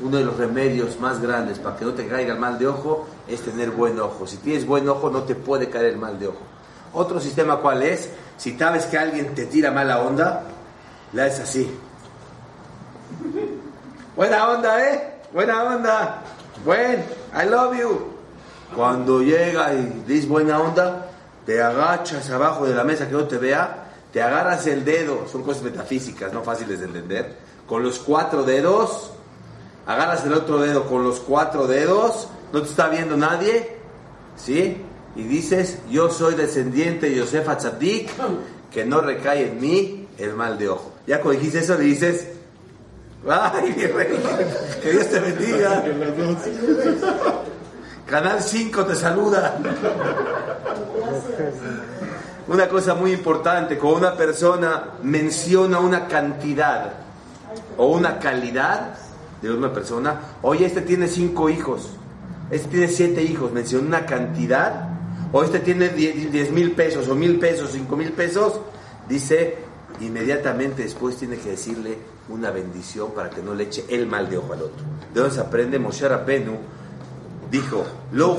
Speaker 4: Uno de los remedios más grandes para que no te caiga el mal de ojo es tener buen ojo. Si tienes buen ojo, no te puede caer el mal de ojo. Otro sistema, ¿cuál es? Si sabes que alguien te tira mala onda, le haces así. Buena onda, ¿eh? Buena onda. Buen, I love you. Cuando llega y dices buena onda, te agachas abajo de la mesa que no te vea, te agarras el dedo, son cosas metafísicas, no fáciles de entender, con los cuatro dedos, agarras el otro dedo con los cuatro dedos, no te está viendo nadie, ¿sí? Y dices, yo soy descendiente de Yosef Atzadik, que no recae en mí el mal de ojo. Ya cuando dijiste eso, le dices, ¡ay, mi rey! Que Dios te bendiga. Canal 5 te saluda. Una cosa muy importante, cuando una persona menciona una cantidad o una calidad de una persona, oye, este tiene cinco hijos, este tiene siete hijos, menciona una cantidad, o este tiene diez mil pesos, o mil pesos, cinco mil pesos, dice, inmediatamente después tiene que decirle una bendición para que no le eche el mal de ojo al otro. De donde se aprende Moshe Rabenu, dijo, Lo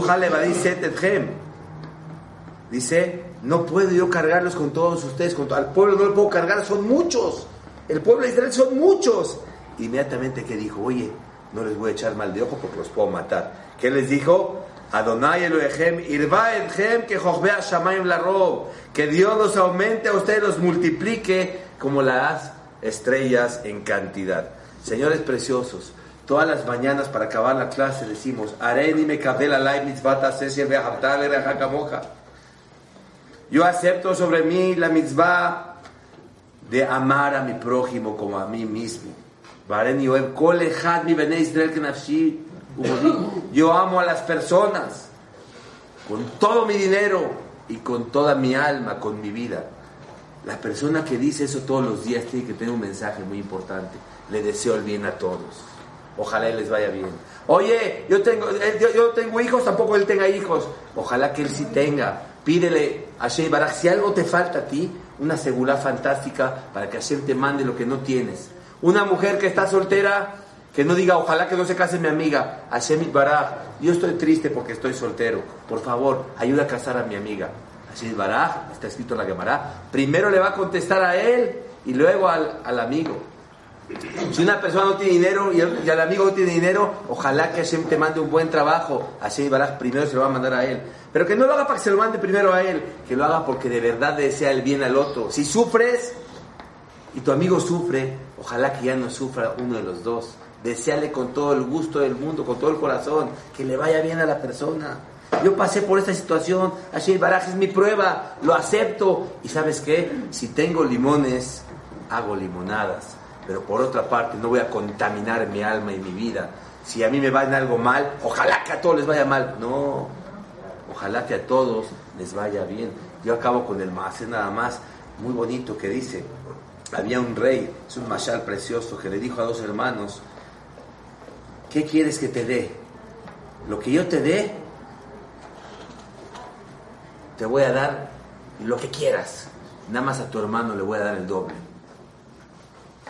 Speaker 4: Dice, no puedo yo cargarlos con todos ustedes, con al pueblo no lo puedo cargar, son muchos. El pueblo de Israel son muchos. Inmediatamente que dijo, oye, no les voy a echar mal de ojo porque los puedo matar. ¿Qué les dijo? Adonai Elohim, irva etchem que shamayim la que Dios los aumente a ustedes, los multiplique como las estrellas en cantidad. Señores preciosos, todas las mañanas para acabar la clase decimos, Areni me la mitzvah yo acepto sobre mí la mitzvah de amar a mi prójimo como a mí mismo. Yo amo a las personas con todo mi dinero y con toda mi alma, con mi vida. La persona que dice eso todos los días tiene que tener un mensaje muy importante. Le deseo el bien a todos. Ojalá les vaya bien. Oye, yo tengo, eh, yo, yo tengo hijos, tampoco él tenga hijos. Ojalá que él sí tenga. Pídele a Baraj, si algo te falta a ti, una seguridad fantástica para que Hashem te mande lo que no tienes. Una mujer que está soltera, que no diga, ojalá que no se case mi amiga. Hashem Baraj, yo estoy triste porque estoy soltero. Por favor, ayuda a casar a mi amiga. Hashem Baraj, está escrito en la Gemara, primero le va a contestar a él y luego al, al amigo. Si una persona no tiene dinero y el, amigo no tiene dinero, ojalá que Hashem te mande un buen trabajo. Hashem Baraj primero se lo va a mandar a él. Pero que no lo haga para que se lo mande primero a él, que lo haga porque de verdad desea el bien al otro. Si sufres y tu amigo sufre, ojalá que ya no sufra uno de los dos. Deseale con todo el gusto del mundo, con todo el corazón, que le vaya bien a la persona. Yo pasé por esta situación, Hashem Baraj es mi prueba, lo acepto. Y sabes qué, si tengo limones, hago limonadas pero por otra parte no voy a contaminar mi alma y mi vida. Si a mí me va en algo mal, ojalá que a todos les vaya mal. No, ojalá que a todos les vaya bien. Yo acabo con el más, nada más, muy bonito que dice, había un rey, es un mashal precioso, que le dijo a dos hermanos, ¿qué quieres que te dé? Lo que yo te dé, te voy a dar lo que quieras. Nada más a tu hermano le voy a dar el doble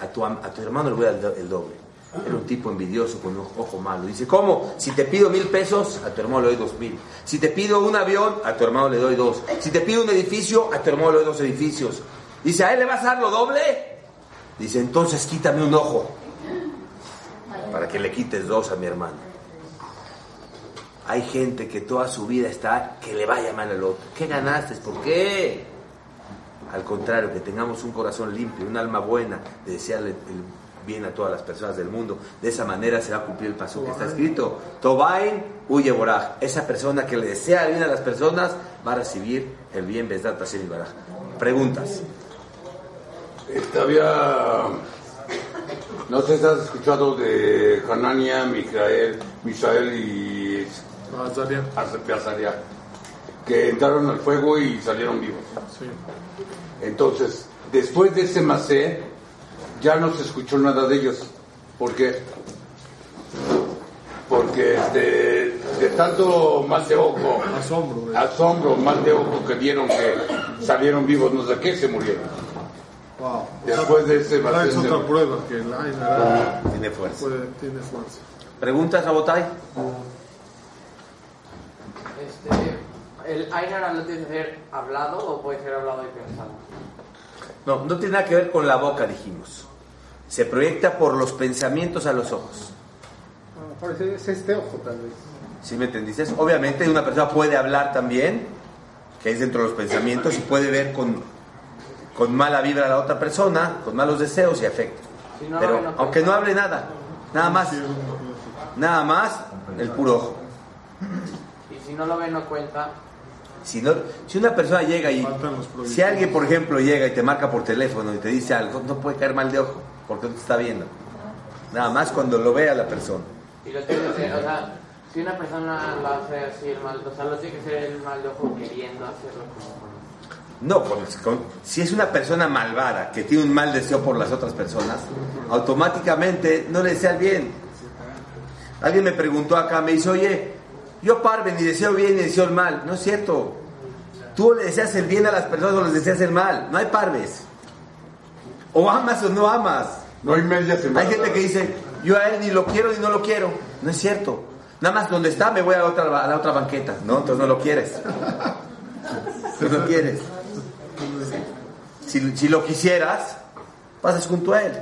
Speaker 4: a tu, hermano le voy a dar el doble. Era un tipo envidioso con un ojo malo. Dice, ¿cómo? Si te pido mil pesos, a tu hermano le doy dos mil. Si te pido un avión, a tu hermano le doy dos. Si te pido un edificio, a tu hermano le doy dos edificios. Dice, ¿a él le vas a dar lo doble? Dice, entonces quítame un ojo. Para que le quites dos a mi hermano. Hay gente que toda su vida está que le vaya mal al otro. ¿Qué ganaste? ¿Por qué? Al contrario, que tengamos un corazón limpio, un alma buena, de desearle el bien a todas las personas del mundo. De esa manera se va a cumplir el paso que está escrito. Tobain huye boraj. Esa persona que le desea el bien a las personas va a recibir el bien Besdat y Baraj. Preguntas.
Speaker 6: Este, había. No sé si has escuchado de Hanania, Mijael, Misael y Azaria, que entraron al fuego y salieron vivos. Sí. Entonces, después de ese macé, ya no se escuchó nada de ellos. ¿Por qué? Porque este, de tanto más de ojo,
Speaker 1: asombro,
Speaker 6: eh. asombro, más de ojo que vieron que salieron vivos, no sé qué, se murieron.
Speaker 1: Wow.
Speaker 6: Después de ese
Speaker 1: macé. Es otra prueba que el
Speaker 4: Aina tiene fuerza.
Speaker 1: tiene fuerza.
Speaker 4: ¿Preguntas, Rabotay?
Speaker 7: Este, ¿El Ainara no tiene que ser hablado o puede ser hablado y pensado?
Speaker 4: No, no tiene nada que ver con la boca, dijimos. Se proyecta por los pensamientos a los ojos.
Speaker 2: Ah, es este ojo, tal vez.
Speaker 4: ¿Sí me entendiste? Obviamente una persona puede hablar también, que es dentro de los pensamientos, y puede ver con, con mala vibra a la otra persona, con malos deseos y afecto.
Speaker 7: Si no lo
Speaker 4: Pero aunque no hable nada, nada más, nada más el puro ojo.
Speaker 7: Y si no lo ve, no cuenta.
Speaker 4: Si, no, si una persona llega y... Si alguien, por ejemplo, llega y te marca por teléfono y te dice algo, no puede caer mal de ojo, porque no te está viendo. Nada más cuando lo vea la persona.
Speaker 7: Y lo tiene que ser, o sea, si una persona lo hace así el mal, o sea, lo tiene que ser el mal de ojo queriendo hacerlo como
Speaker 4: No, con- con- si es una persona malvada que tiene un mal deseo por las otras personas, automáticamente no le desea el bien. Alguien me preguntó acá, me dice, oye, yo parve ni deseo bien ni deseo el mal. No es cierto. Tú le deseas el bien a las personas o les deseas el mal. No hay parves. O amas o no amas.
Speaker 6: No hay medias
Speaker 4: Hay gente que dice, yo a él ni lo quiero ni no lo quiero. No es cierto. Nada más donde está me voy a la otra, a la otra banqueta. No, entonces no lo quieres. No quieres. Si, si lo quisieras, pasas junto a él.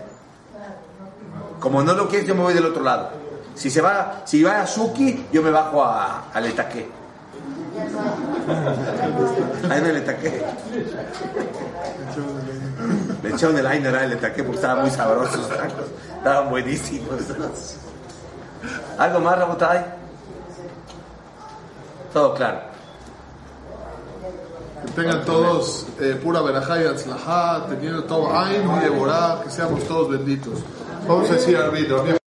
Speaker 4: Como no lo quieres, yo me voy del otro lado. Si se va, si va a Suki, yo me bajo a, al etaque. Ahí en el etaque. Le echaron el Ainer al etaque porque estaban muy sabrosos. tacos. Estaban buenísimos. ¿Algo más, Rabotay? Todo claro.
Speaker 1: Que tengan todos eh, pura verajá y atzlajá, teniendo todo Ain y Deborah, que seamos todos benditos. Vamos a decir al